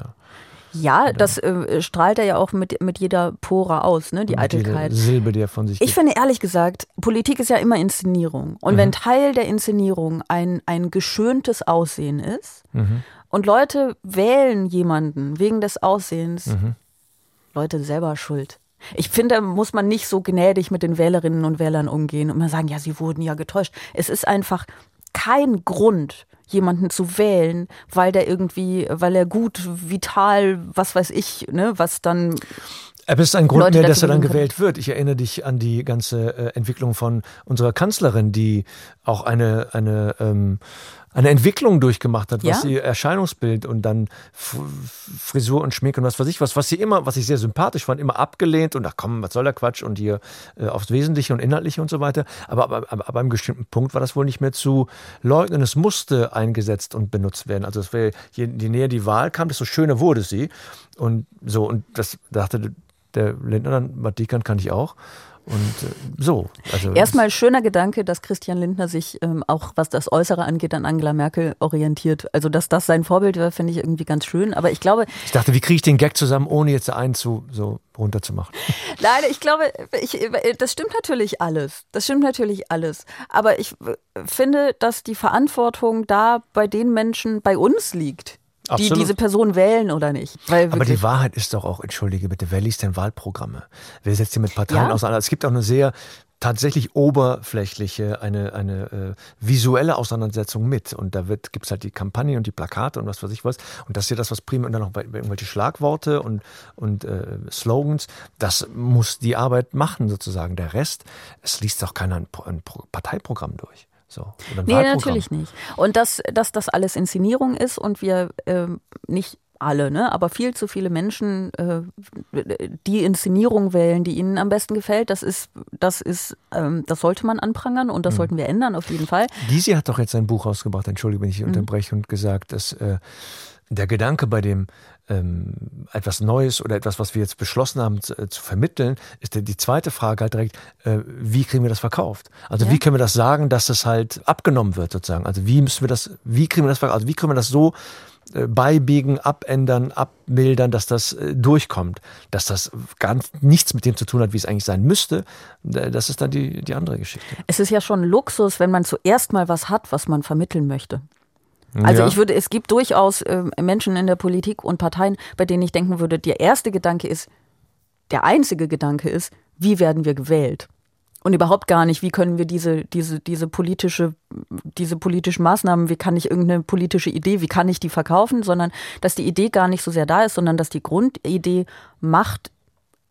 ja. Ja, das äh, strahlt er ja auch mit, mit jeder Pore aus, ne, die mit Eitelkeit. Silbe, die er von sich Ich gibt. finde ehrlich gesagt, Politik ist ja immer Inszenierung. Und mhm. wenn Teil der Inszenierung ein, ein geschöntes Aussehen ist mhm. und Leute wählen jemanden wegen des Aussehens, mhm. Leute selber schuld. Ich finde, da muss man nicht so gnädig mit den Wählerinnen und Wählern umgehen und mal sagen, ja, sie wurden ja getäuscht. Es ist einfach kein Grund, jemanden zu wählen, weil der irgendwie, weil er gut, vital, was weiß ich, ne, was dann aber es ist ein Grund Leute mehr, dass er dann gewählt wird. Ich erinnere dich an die ganze äh, Entwicklung von unserer Kanzlerin, die auch eine, eine ähm, eine Entwicklung durchgemacht hat, was ja? ihr Erscheinungsbild und dann Frisur und Schmink und was weiß ich was, was sie immer, was ich sehr sympathisch fand, immer abgelehnt und ach komm, was soll der Quatsch und hier äh, aufs Wesentliche und Inhaltliche und so weiter. Aber, aber, aber, aber einem bestimmten Punkt war das wohl nicht mehr zu leugnen. Es musste eingesetzt und benutzt werden. Also es wäre, je, je näher die Wahl kam, desto schöner wurde sie. Und so, und das dachte der Lindner dann, Matikan kann ich auch. Und äh, so. Also Erstmal schöner Gedanke, dass Christian Lindner sich ähm, auch, was das Äußere angeht, an Angela Merkel orientiert. Also, dass das sein Vorbild wäre, finde ich irgendwie ganz schön. Aber ich glaube. Ich dachte, wie kriege ich den Gag zusammen, ohne jetzt einen zu so runterzumachen? Nein, ich glaube, ich, das stimmt natürlich alles. Das stimmt natürlich alles. Aber ich äh, finde, dass die Verantwortung da bei den Menschen bei uns liegt die diese Person wählen oder nicht. Aber die Wahrheit ist doch auch, entschuldige bitte, wer liest denn Wahlprogramme? Wer setzt sich mit Parteien ja. auseinander? Es gibt auch eine sehr tatsächlich oberflächliche, eine, eine äh, visuelle Auseinandersetzung mit. Und da gibt es halt die Kampagne und die Plakate und was weiß ich was. Und das ist ja das, was prima und dann noch bei, bei irgendwelche Schlagworte und, und äh, Slogans. Das muss die Arbeit machen sozusagen. Der Rest, es liest doch keiner ein, ein Parteiprogramm durch. So, nee, natürlich nicht. Und dass, dass das alles Inszenierung ist und wir äh, nicht alle, ne? aber viel zu viele Menschen äh, die Inszenierung wählen, die ihnen am besten gefällt. Das ist, das ist, ähm, das sollte man anprangern und das mhm. sollten wir ändern auf jeden Fall. Gysi hat doch jetzt ein Buch rausgebracht, entschuldige, wenn ich mhm. unterbreche, und gesagt, dass äh, der Gedanke bei dem ähm, etwas Neues oder etwas, was wir jetzt beschlossen haben zu, äh, zu vermitteln, ist die zweite Frage halt direkt, äh, wie kriegen wir das verkauft? Also ja. wie können wir das sagen, dass es halt abgenommen wird sozusagen? Also wie müssen wir das, wie kriegen wir das verkauft? Also wie können wir das so äh, beibiegen, abändern, abmildern, dass das äh, durchkommt, dass das ganz nichts mit dem zu tun hat, wie es eigentlich sein müsste, äh, das ist dann die, die andere Geschichte. Es ist ja schon Luxus, wenn man zuerst mal was hat, was man vermitteln möchte. Also Ja. ich würde, es gibt durchaus äh, Menschen in der Politik und Parteien, bei denen ich denken würde, der erste Gedanke ist, der einzige Gedanke ist, wie werden wir gewählt? Und überhaupt gar nicht, wie können wir diese, diese, diese politische, diese politischen Maßnahmen, wie kann ich irgendeine politische Idee, wie kann ich die verkaufen, sondern dass die Idee gar nicht so sehr da ist, sondern dass die Grundidee Macht,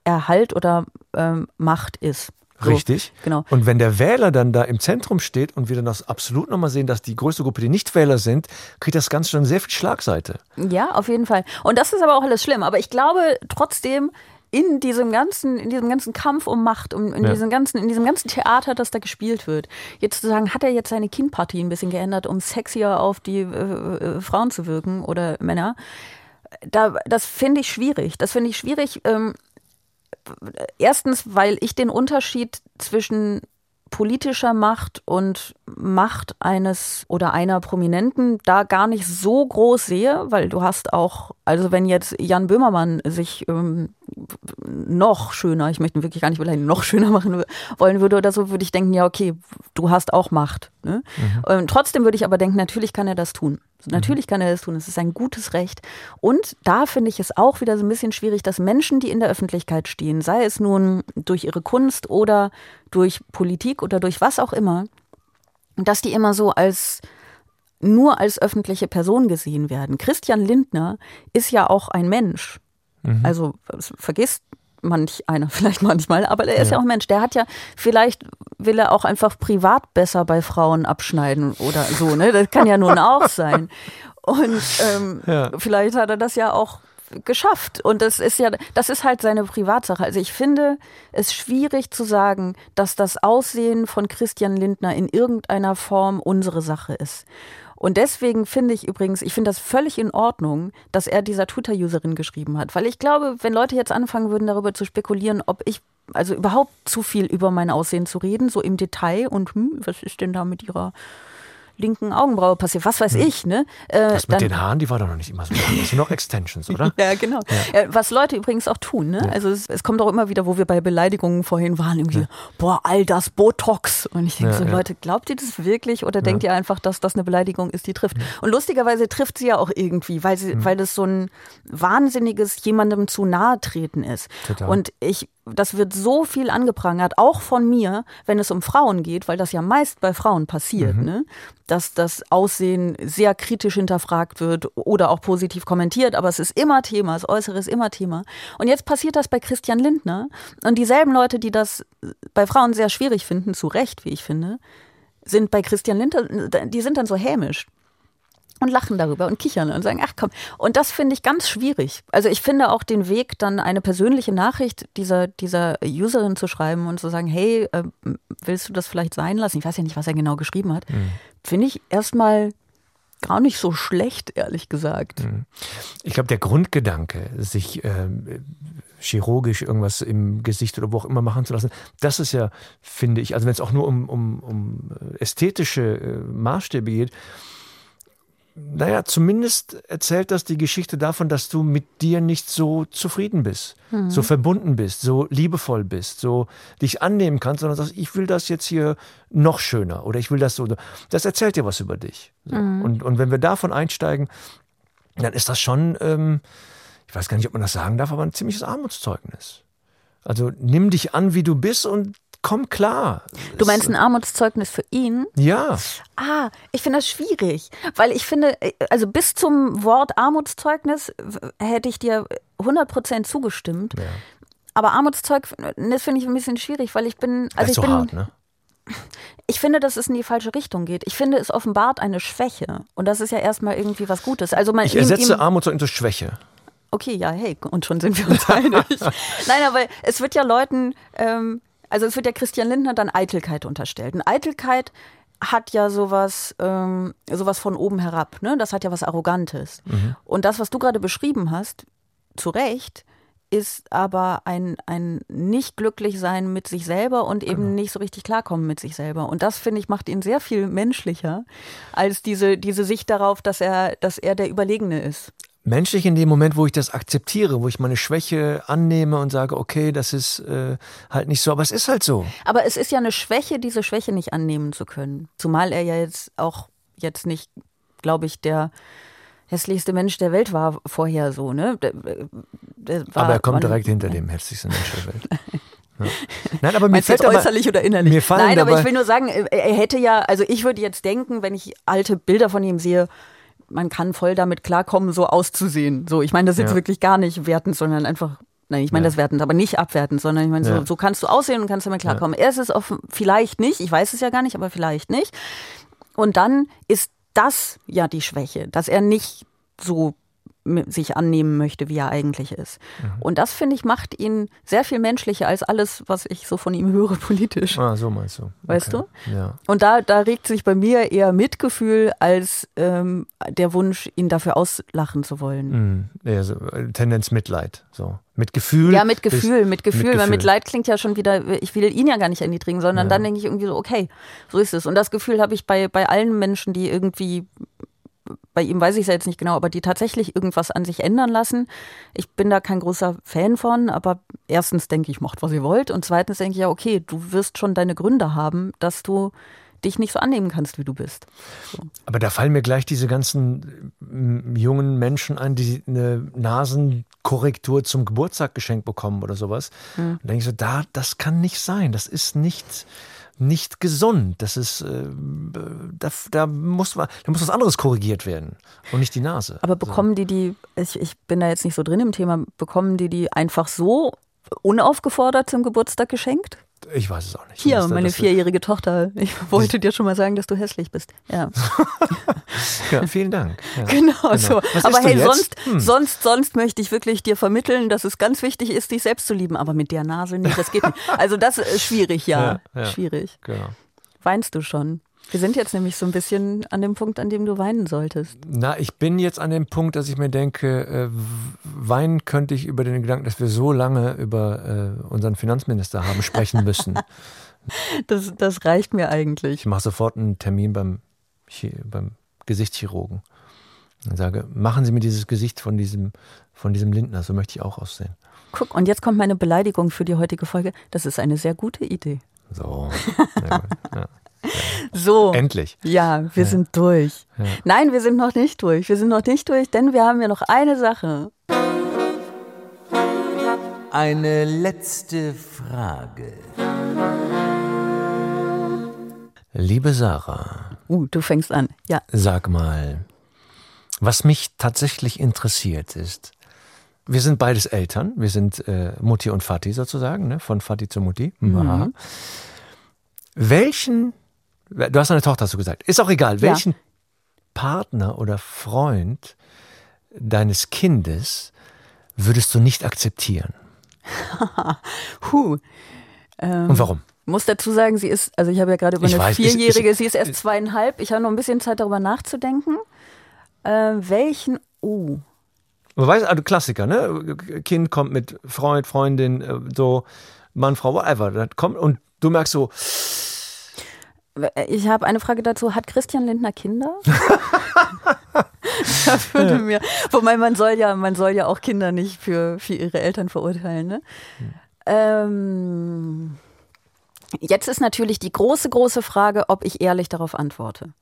Erhalt oder ähm, Macht ist. So, Richtig. Genau. Und wenn der Wähler dann da im Zentrum steht und wir dann das absolut nochmal sehen, dass die größte Gruppe die Nichtwähler sind, kriegt das Ganze schon sehr viel Schlagseite. Ja, auf jeden Fall. Und das ist aber auch alles schlimm. Aber ich glaube trotzdem, in diesem ganzen, in diesem ganzen Kampf um Macht, um, in Ja. diesem ganzen, in diesem ganzen Theater, das da gespielt wird, jetzt zu sagen, hat er jetzt seine Kinnpartie ein bisschen geändert, um sexier auf die äh, äh, Frauen zu wirken oder Männer? Da, das finde ich schwierig. Das finde ich schwierig. Ähm, erstens, weil ich den Unterschied zwischen politischer Macht und Macht eines oder einer Prominenten da gar nicht so groß sehe, weil du hast auch, also wenn jetzt Jan Böhmermann sich ähm, noch schöner, ich möchte ihn wirklich gar nicht beleidigen, noch schöner machen wollen würde oder so, würde ich denken, ja, okay, du hast auch Macht. Ne? Ähm, trotzdem würde ich aber denken, natürlich kann er das tun. Natürlich kann er das tun. Es ist ein gutes Recht. Und da finde ich es auch wieder so ein bisschen schwierig, dass Menschen, die in der Öffentlichkeit stehen, sei es nun durch ihre Kunst oder durch Politik oder durch was auch immer, dass die immer so als nur als öffentliche Person gesehen werden. Christian Lindner ist ja auch ein Mensch. Also das vergisst manch einer vielleicht manchmal, aber er ist ja. auch ein Mensch. Der hat ja, vielleicht will er auch einfach privat besser bei Frauen abschneiden oder so, ne? Das kann ja nun auch sein. Und ähm, Ja. vielleicht hat er das ja auch geschafft. Und das ist ja, das ist halt seine Privatsache. Also ich finde es schwierig zu sagen, dass das Aussehen von Christian Lindner in irgendeiner Form unsere Sache ist. Und deswegen finde ich übrigens, ich finde das völlig in Ordnung, dass er dieser Twitter-Userin geschrieben hat. Weil ich glaube, wenn Leute jetzt anfangen würden, darüber zu spekulieren, ob ich, also überhaupt zu viel über mein Aussehen zu reden, so im Detail und hm, was ist denn da mit ihrer linken Augenbraue passiert, was weiß ich, ne? Äh, Das mit den Haaren, die war doch noch nicht immer so lang. Das sind noch Extensions, oder? ja, genau. Äh, Was Leute übrigens auch tun, ne? Also es, es kommt auch immer wieder, wo wir bei Beleidigungen vorhin waren, irgendwie, boah, all das Botox. Und ich denke Ja, so, ja. Leute, glaubt ihr das wirklich oder denkt ihr einfach, dass das eine Beleidigung ist, die trifft? Und lustigerweise trifft sie ja auch irgendwie, weil sie, weil das so ein wahnsinniges jemandem zu nahe treten ist. Total. Und ich, das wird so viel angeprangert, auch von mir, wenn es um Frauen geht, weil das ja meist bei Frauen passiert, ne? Dass das Aussehen sehr kritisch hinterfragt wird oder auch positiv kommentiert, aber es ist immer Thema, das Äußere ist immer Thema. Und jetzt passiert das bei Christian Lindner und dieselben Leute, die das bei Frauen sehr schwierig finden, zu Recht, wie ich finde, sind bei Christian Lindner, die sind dann so hämisch und lachen darüber und kichern und sagen, ach komm. Und das finde ich ganz schwierig. Also ich finde auch den Weg, dann eine persönliche Nachricht dieser, dieser Userin zu schreiben und zu sagen, hey, äh, willst du das vielleicht sein lassen? Ich weiß ja nicht, was er genau geschrieben hat. Finde ich erstmal gar nicht so schlecht, ehrlich gesagt. Ich glaube, der Grundgedanke, sich ähm, chirurgisch irgendwas im Gesicht oder wo auch immer machen zu lassen, das ist ja, finde ich, also wenn es auch nur um, um, um ästhetische äh, Maßstäbe geht, naja, zumindest erzählt das die Geschichte davon, dass du mit dir nicht so zufrieden bist, so verbunden bist, so liebevoll bist, so dich annehmen kannst, sondern sagst, ich will das jetzt hier noch schöner oder ich will das so. Das erzählt dir was über dich. So. Und, und wenn wir davon einsteigen, dann ist das schon, ähm, ich weiß gar nicht, ob man das sagen darf, aber ein ziemliches Armutszeugnis. Also nimm dich an, wie du bist und komm klar. Du meinst ein Armutszeugnis für ihn? Ja, Ah, ich finde das schwierig, weil ich finde, äh, also bis zum Wort Armutszeugnis hätte ich dir 100% zugestimmt. Aber Armutszeugnis finde ich ein bisschen schwierig, weil ich bin, das also ist ich so bin, hart, ne? ich finde, dass es in die falsche Richtung geht. Ich finde, es offenbart eine Schwäche und das ist ja erstmal irgendwie was Gutes. Also man Ich ihm- ersetze ihm, Armutszeugnis durch Schwäche. Okay, ja, hey, und schon sind wir uns einig. Nein, aber es wird ja Leuten, ähm, also es wird ja Christian Lindner dann Eitelkeit unterstellt. Und Eitelkeit hat ja sowas, ähm, sowas von oben herab, ne? Das hat ja was Arrogantes. Und das, was du gerade beschrieben hast, zu Recht, ist aber ein, ein nicht glücklich sein mit sich selber und eben nicht so richtig klarkommen mit sich selber. Und das, finde ich, macht ihn sehr viel menschlicher als diese, diese Sicht darauf, dass er, dass er der Überlegene ist. Menschlich in dem Moment, wo ich das akzeptiere, wo ich meine Schwäche annehme und sage, okay, das ist äh, halt nicht so, aber es ist halt so. Aber es ist ja eine Schwäche, diese Schwäche nicht annehmen zu können. Zumal er ja jetzt auch jetzt nicht glaube ich, der hässlichste Mensch der Welt war vorher so, ne? Der, der war, aber er kommt direkt hinter dem hässlichsten Mensch der Welt. Ja. Nein, aber mir Meinst fällt äußerlich aber, oder innerlich. Mir fallen Nein, aber ich will nur sagen, er hätte ja, also ich würde jetzt denken, wenn ich alte Bilder von ihm sehe, man kann voll damit klarkommen, so auszusehen. So, ich meine, das ist jetzt wirklich gar nicht wertend, sondern einfach Nein, ich meine ja. das wertend, aber nicht abwertend, sondern ich meine, so, ja. so kannst du aussehen und kannst damit klarkommen. Ja. Er ist es vielleicht nicht, ich weiß es ja gar nicht, aber vielleicht nicht. Und dann ist das ja die Schwäche, dass er nicht so sich annehmen möchte, wie er eigentlich ist. Mhm. Und das, finde ich, macht ihn sehr viel menschlicher als alles, was ich so von ihm höre politisch. Ah, so meinst du. Weißt okay. du? Ja. Und da, da regt sich bei mir eher Mitgefühl als ähm, der Wunsch, ihn dafür auslachen zu wollen. Mhm. Ja, so, äh, Tendenz Mitleid. So. Mit Gefühl. Ja, mit Gefühl, mit Gefühl. Mit Weil Mitleid klingt ja schon wieder, ich will ihn ja gar nicht erniedrigen, sondern ja. dann denke ich irgendwie so, okay, so ist es. Und das Gefühl habe ich bei, bei allen Menschen, die irgendwie bei ihm weiß ich es ja jetzt nicht genau, aber die tatsächlich irgendwas an sich ändern lassen. Ich bin da kein großer Fan von, aber erstens denke ich, macht, was ihr wollt. Und zweitens denke ich ja, okay, du wirst schon deine Gründe haben, dass du dich nicht so annehmen kannst, wie du bist. So. Aber da fallen mir gleich diese ganzen äh, jungen Menschen ein, die eine Nasenkorrektur zum Geburtstag geschenkt bekommen oder sowas. Mhm. Und denke ich so, da, das kann nicht sein. Das ist nicht nicht gesund. Das ist, äh, da, da, muss, da muss was anderes korrigiert werden und nicht die Nase. Aber bekommen die die, ich, ich bin da jetzt nicht so drin im Thema, bekommen die die einfach so unaufgefordert zum Geburtstag geschenkt? Ich weiß es auch nicht. Hier, meine vierjährige Tochter. Ich wollte dir schon mal sagen, dass du hässlich bist. Ja. ja vielen Dank. Ja, genau, genau, so. Was aber hey, sonst, hm. sonst, sonst möchte ich wirklich dir vermitteln, dass es ganz wichtig ist, dich selbst zu lieben. Aber mit der Nase nicht, das geht nicht. Also das ist schwierig, ja. ja schwierig. Genau. Weinst du schon? Wir sind jetzt nämlich so ein bisschen an dem Punkt, an dem du weinen solltest. Na, ich bin jetzt an dem Punkt, dass ich mir denke, äh, weinen könnte ich über den Gedanken, dass wir so lange über äh, unseren Finanzminister haben sprechen müssen. das, das reicht mir eigentlich. Ich mache sofort einen Termin beim, beim Gesichtschirurgen und sage, machen Sie mir dieses Gesicht von diesem, von diesem Lindner, so möchte ich auch aussehen. Guck, und jetzt kommt meine Beleidigung für die heutige Folge. Das ist eine sehr gute Idee. So. ja. So. Endlich. Ja, wir ja. sind durch. Ja. Nein, wir sind noch nicht durch. Wir sind noch nicht durch, denn wir haben ja noch eine Sache. Eine letzte Frage. Liebe Sarah. Uh, du fängst an. Ja. Sag mal, was mich tatsächlich interessiert ist, wir sind beides Eltern, wir sind äh, Mutti und Vati sozusagen, ne? von Vati zu Mutti. Mhm. Welchen Du hast eine Tochter, hast du gesagt. Ist auch egal, welchen ja. Partner oder Freund deines Kindes würdest du nicht akzeptieren? huh. Ähm, Und warum? Muss dazu sagen, sie ist, also ich habe ja gerade über ich eine weiß, Vierjährige, ist, ist, sie ist erst zweieinhalb. Ich habe noch ein bisschen Zeit darüber nachzudenken. Äh, welchen, uh. Du weißt, also Klassiker, ne? Kind kommt mit Freund, Freundin, äh, so, Mann, Frau, whatever. Das kommt und du merkst so, ich habe eine Frage dazu. Hat Christian Lindner Kinder? das würde ja. mir. Wobei man soll ja, man soll ja auch Kinder nicht für, für ihre Eltern verurteilen. Ne? Hm. Ähm, jetzt ist natürlich die große, große Frage, ob ich ehrlich darauf antworte.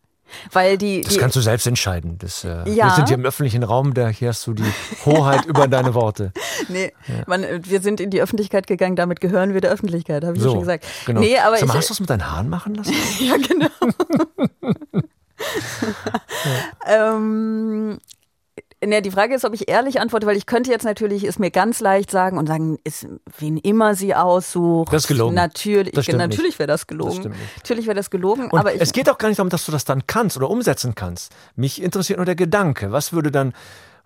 Weil die, das kannst du selbst entscheiden. Das, äh, ja. Wir sind hier im öffentlichen Raum, da hier hast du die Hoheit über deine Worte. Nee, ja. man, wir sind in die Öffentlichkeit gegangen, damit gehören wir der Öffentlichkeit, habe ich so, ja schon gesagt. Genau. Nee, aber Sag mal, ich, hast du es mit deinen Haaren machen lassen? ja, genau. ähm, Ne, die Frage ist, ob ich ehrlich antworte, weil ich könnte jetzt natürlich es mir ganz leicht sagen und sagen, ist, wen immer sie aussucht. Das ist gelogen. Natürlich, das natürlich wäre das gelogen. Das natürlich wäre das gelogen. Und aber ich, es geht auch gar nicht darum, dass du das dann kannst oder umsetzen kannst. Mich interessiert nur der Gedanke. Was würde dann,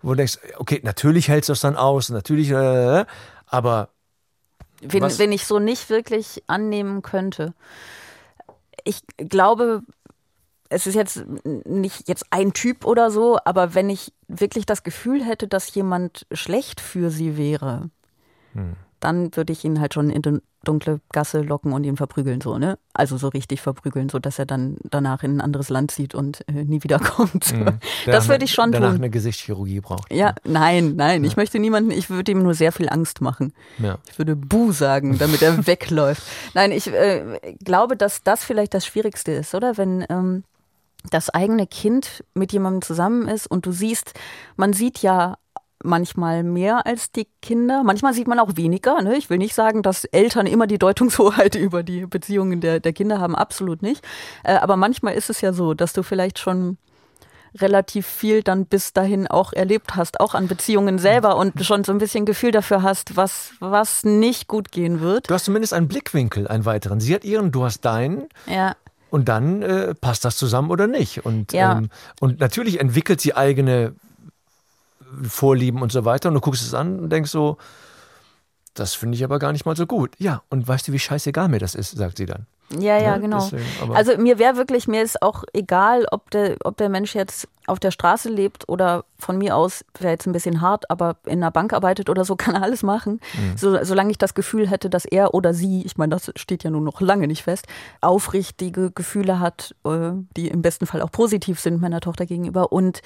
wo du denkst, okay, natürlich hältst du das dann aus, natürlich, äh, aber. Wenn, wenn ich so nicht wirklich annehmen könnte. Ich glaube, es ist jetzt nicht jetzt ein Typ oder so, aber wenn ich wirklich das Gefühl hätte, dass jemand schlecht für sie wäre, hm. dann würde ich ihn halt schon in eine dunkle Gasse locken und ihn verprügeln, so, ne? Also so richtig verprügeln, so dass er dann danach in ein anderes Land zieht und äh, nie wiederkommt. Hm. Das würde ich schon danach tun. eine Gesichtschirurgie braucht. Ja, nein, nein. Ja. Ich möchte niemanden, ich würde ihm nur sehr viel Angst machen. Ja. Ich würde Buh sagen, damit er wegläuft. Nein, ich äh, glaube, dass das vielleicht das Schwierigste ist, oder? Wenn ähm, das eigene Kind mit jemandem zusammen ist und du siehst, man sieht ja manchmal mehr als die Kinder. Manchmal sieht man auch weniger. Ne? Ich will nicht sagen, dass Eltern immer die Deutungshoheit über die Beziehungen der, der Kinder haben. Absolut nicht. Äh, aber manchmal ist es ja so, dass du vielleicht schon relativ viel dann bis dahin auch erlebt hast, auch an Beziehungen selber und schon so ein bisschen Gefühl dafür hast, was, was nicht gut gehen wird. Du hast zumindest einen Blickwinkel, einen weiteren. Sie hat ihren, du hast deinen. Ja. Und dann äh, passt das zusammen oder nicht. Und, Ja. ähm, und natürlich entwickelt sie eigene Vorlieben und so weiter. Und du guckst es an und denkst so, das finde ich aber gar nicht mal so gut. Ja, und weißt du, wie scheißegal mir das ist, sagt sie dann. Ja, ja, Ne? genau. Deswegen, also mir wäre wirklich, mir ist auch egal, ob der, ob der Mensch jetzt auf der Straße lebt oder von mir aus, wäre jetzt ein bisschen hart, aber in einer Bank arbeitet oder so, kann er alles machen. Mhm. So, solange ich das Gefühl hätte, dass er oder sie, ich meine, das steht ja nun noch lange nicht fest, aufrichtige Gefühle hat, äh, die im besten Fall auch positiv sind meiner Tochter gegenüber und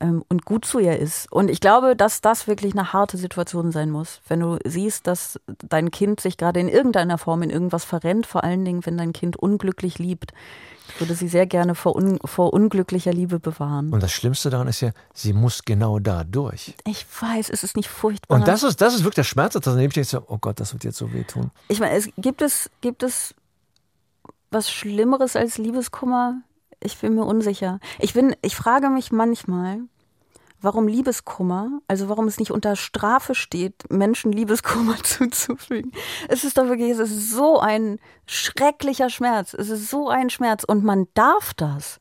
ähm, und gut zu ihr ist. Und ich glaube, dass das wirklich eine harte Situation sein muss, wenn du siehst, dass dein Kind sich gerade in irgendeiner Form in irgendwas verrennt, vor allen Dingen, wenn dein Kind unglücklich liebt. Ich würde sie sehr gerne vor, un vor unglücklicher Liebe bewahren. Und das Schlimmste daran ist ja, sie muss genau da durch. Ich weiß, es ist nicht furchtbar. Und das ist, das ist wirklich der Schmerz, dass daneben steht, so, oh Gott, das wird jetzt so wehtun. ich meine, es gibt es, gibt es was Schlimmeres als Liebeskummer? Ich bin mir unsicher. Ich bin, ich frage mich manchmal, warum Liebeskummer, also warum es nicht unter Strafe steht, Menschen Liebeskummer zuzufügen. Es ist doch wirklich, es ist so ein schrecklicher Schmerz. Es ist so ein Schmerz und man darf das.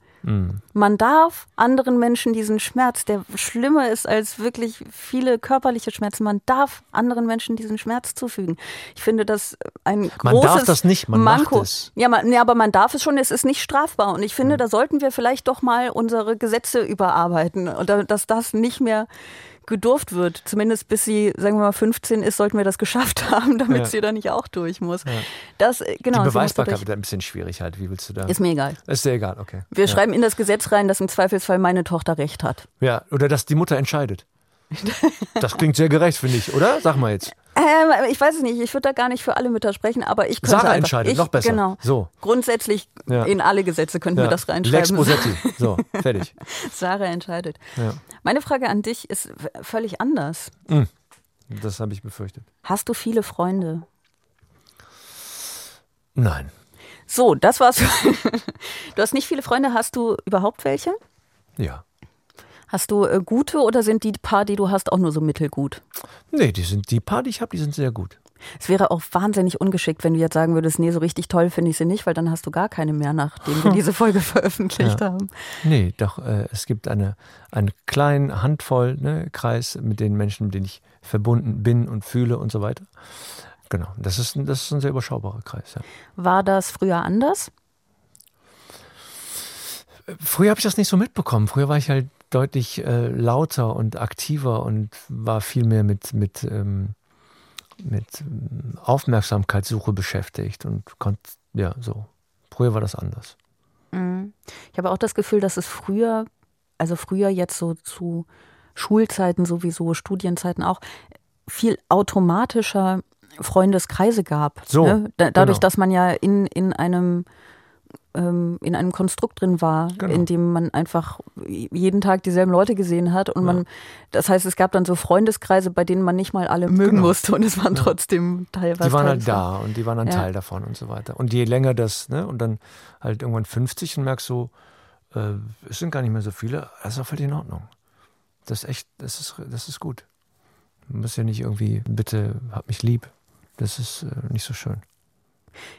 Man darf anderen Menschen diesen Schmerz, der schlimmer ist als wirklich viele körperliche Schmerzen, man darf anderen Menschen diesen Schmerz zufügen. Ich finde das ein großes Man darf das nicht, man macht Manko. es. Ja, man, ja, aber man darf es schon, es ist nicht strafbar. Und ich finde, da sollten wir vielleicht doch mal unsere Gesetze überarbeiten. Dass das nicht mehr gedurft wird. Zumindest bis sie, sagen wir mal, 15 ist, sollten wir das geschafft haben, damit Ja. sie da nicht auch durch muss. Das, äh, genau, Die Beweisbarkeit wird ein bisschen schwierig halt. Wie willst du da? Ist mir egal. Ist dir egal, okay. Wir ja. schreiben in das Gesetz rein, dass im Zweifelsfall meine Tochter Recht hat. Ja, oder dass die Mutter entscheidet. Das klingt sehr gerecht, finde ich, oder? Sag mal jetzt. Ähm, ich weiß es nicht, ich würde da gar nicht für alle Mütter sprechen, aber ich könnte Sarah einfach, entscheidet, ich, noch besser. Genau. So. Grundsätzlich Ja. in alle Gesetze könnten Ja. wir das Lex reinschreiben. Bosetti. So, fertig. Sarah entscheidet. Ja. Meine Frage an dich ist völlig anders. Das habe ich befürchtet. Hast du viele Freunde? Nein. So, das war's. du hast nicht viele Freunde. Hast du überhaupt welche? Ja. Hast du äh, gute oder sind die paar, die du hast, auch nur so mittelgut? Nee, die sind die paar, die ich habe, die sind sehr gut. Es wäre auch wahnsinnig ungeschickt, wenn du jetzt sagen würdest, nee, so richtig toll finde ich sie nicht, weil dann hast du gar keine mehr, nachdem wir diese Folge veröffentlicht Ja. haben. Nee, doch, äh, es gibt eine, einen kleinen Handvoll ne, Kreis mit den Menschen, mit denen ich verbunden bin und fühle und so weiter. Genau, das ist, ein- das ist ein sehr überschaubarer Kreis. Ja. War das früher anders? Früher habe ich das nicht so mitbekommen. Früher war ich halt deutlich äh, lauter und aktiver und war viel mehr mit, mit, ähm, mit ähm, Aufmerksamkeitssuche beschäftigt und konnte, ja, so. Früher war das anders. Ich habe auch das Gefühl, dass es früher, also früher jetzt so zu Schulzeiten sowieso, Studienzeiten auch, viel automatischer Freundeskreise gab. So, ne? da, dadurch, genau. dass man ja in, in einem ähm, in einem Konstrukt drin war, Genau. in dem man einfach jeden Tag dieselben Leute gesehen hat und man, das heißt, es gab dann so Freundeskreise, bei denen man nicht mal alle mögen Genau. musste und es waren trotzdem teilweise. Die waren halt da und die waren ein Ja. Teil davon und so weiter. Und je länger das, ne, und dann halt irgendwann 50 und merkst so, äh, es sind gar nicht mehr so viele, das ist auch völlig in Ordnung. Das ist echt, das ist, das ist gut. Du musst ja nicht irgendwie, bitte hab mich lieb. Das ist äh, nicht so schön.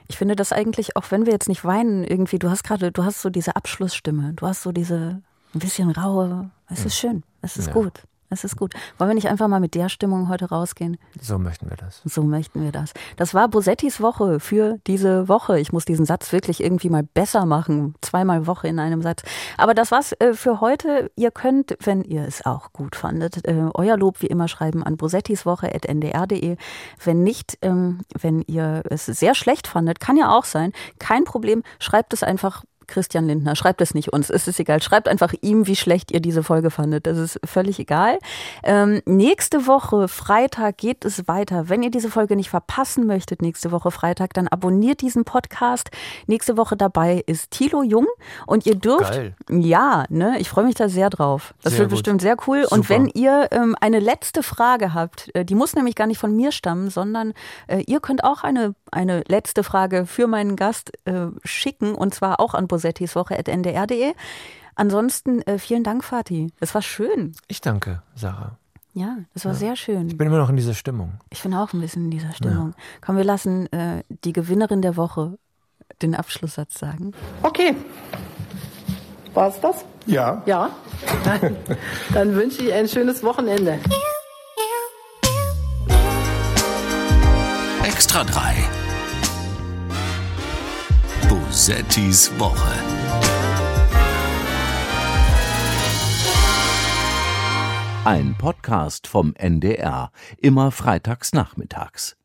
Ich finde das eigentlich, auch wenn wir jetzt nicht weinen, irgendwie, du hast gerade, du hast so diese Abschlussstimme, du hast so diese ein bisschen raue, es ist schön, es ist Ja. gut, es ist gut. Wollen wir nicht einfach mal mit der Stimmung heute rausgehen? So möchten wir das. So möchten wir das. Das war Bosettis Woche für diese Woche. Ich muss diesen Satz wirklich irgendwie mal besser machen. Zweimal Woche in einem Satz. Aber das war's äh, für heute. Ihr könnt, wenn ihr es auch gut fandet, äh, euer Lob wie immer schreiben an bosettiswoche.ndr.de. Wenn nicht, ähm, wenn ihr es sehr schlecht fandet, kann ja auch sein. Kein Problem. Schreibt es einfach Christian Lindner. Schreibt es nicht uns, es ist egal. Schreibt einfach ihm, wie schlecht ihr diese Folge fandet. Das ist völlig egal. Ähm, nächste Woche, Freitag, geht es weiter. Wenn ihr diese Folge nicht verpassen möchtet, nächste Woche Freitag, dann abonniert diesen Podcast. Nächste Woche dabei ist Thilo Jung und ihr dürft. Geil. Ja, ne, ich freue mich da sehr drauf. Das Sehr wird gut. bestimmt sehr cool. Und Super. wenn ihr ähm, eine letzte Frage habt, äh, die muss nämlich gar nicht von mir stammen, sondern äh, ihr könnt auch eine, eine letzte Frage für meinen Gast äh, schicken und zwar auch an bosettiswoche.ndr.de. Ansonsten äh, vielen Dank, Fatih. Es war schön. Ich danke, Sarah. Ja, es war sehr schön. Ich bin immer noch in dieser Stimmung. Ich bin auch ein bisschen in dieser Stimmung. Komm, wir lassen äh, die Gewinnerin der Woche den Abschlusssatz sagen. Okay. War es das? Ja. Ja. Dann, dann wünsche ich ein schönes Wochenende. Extra 3. Bosettis Woche. Ein Podcast vom NDR, immer freitags nachmittags.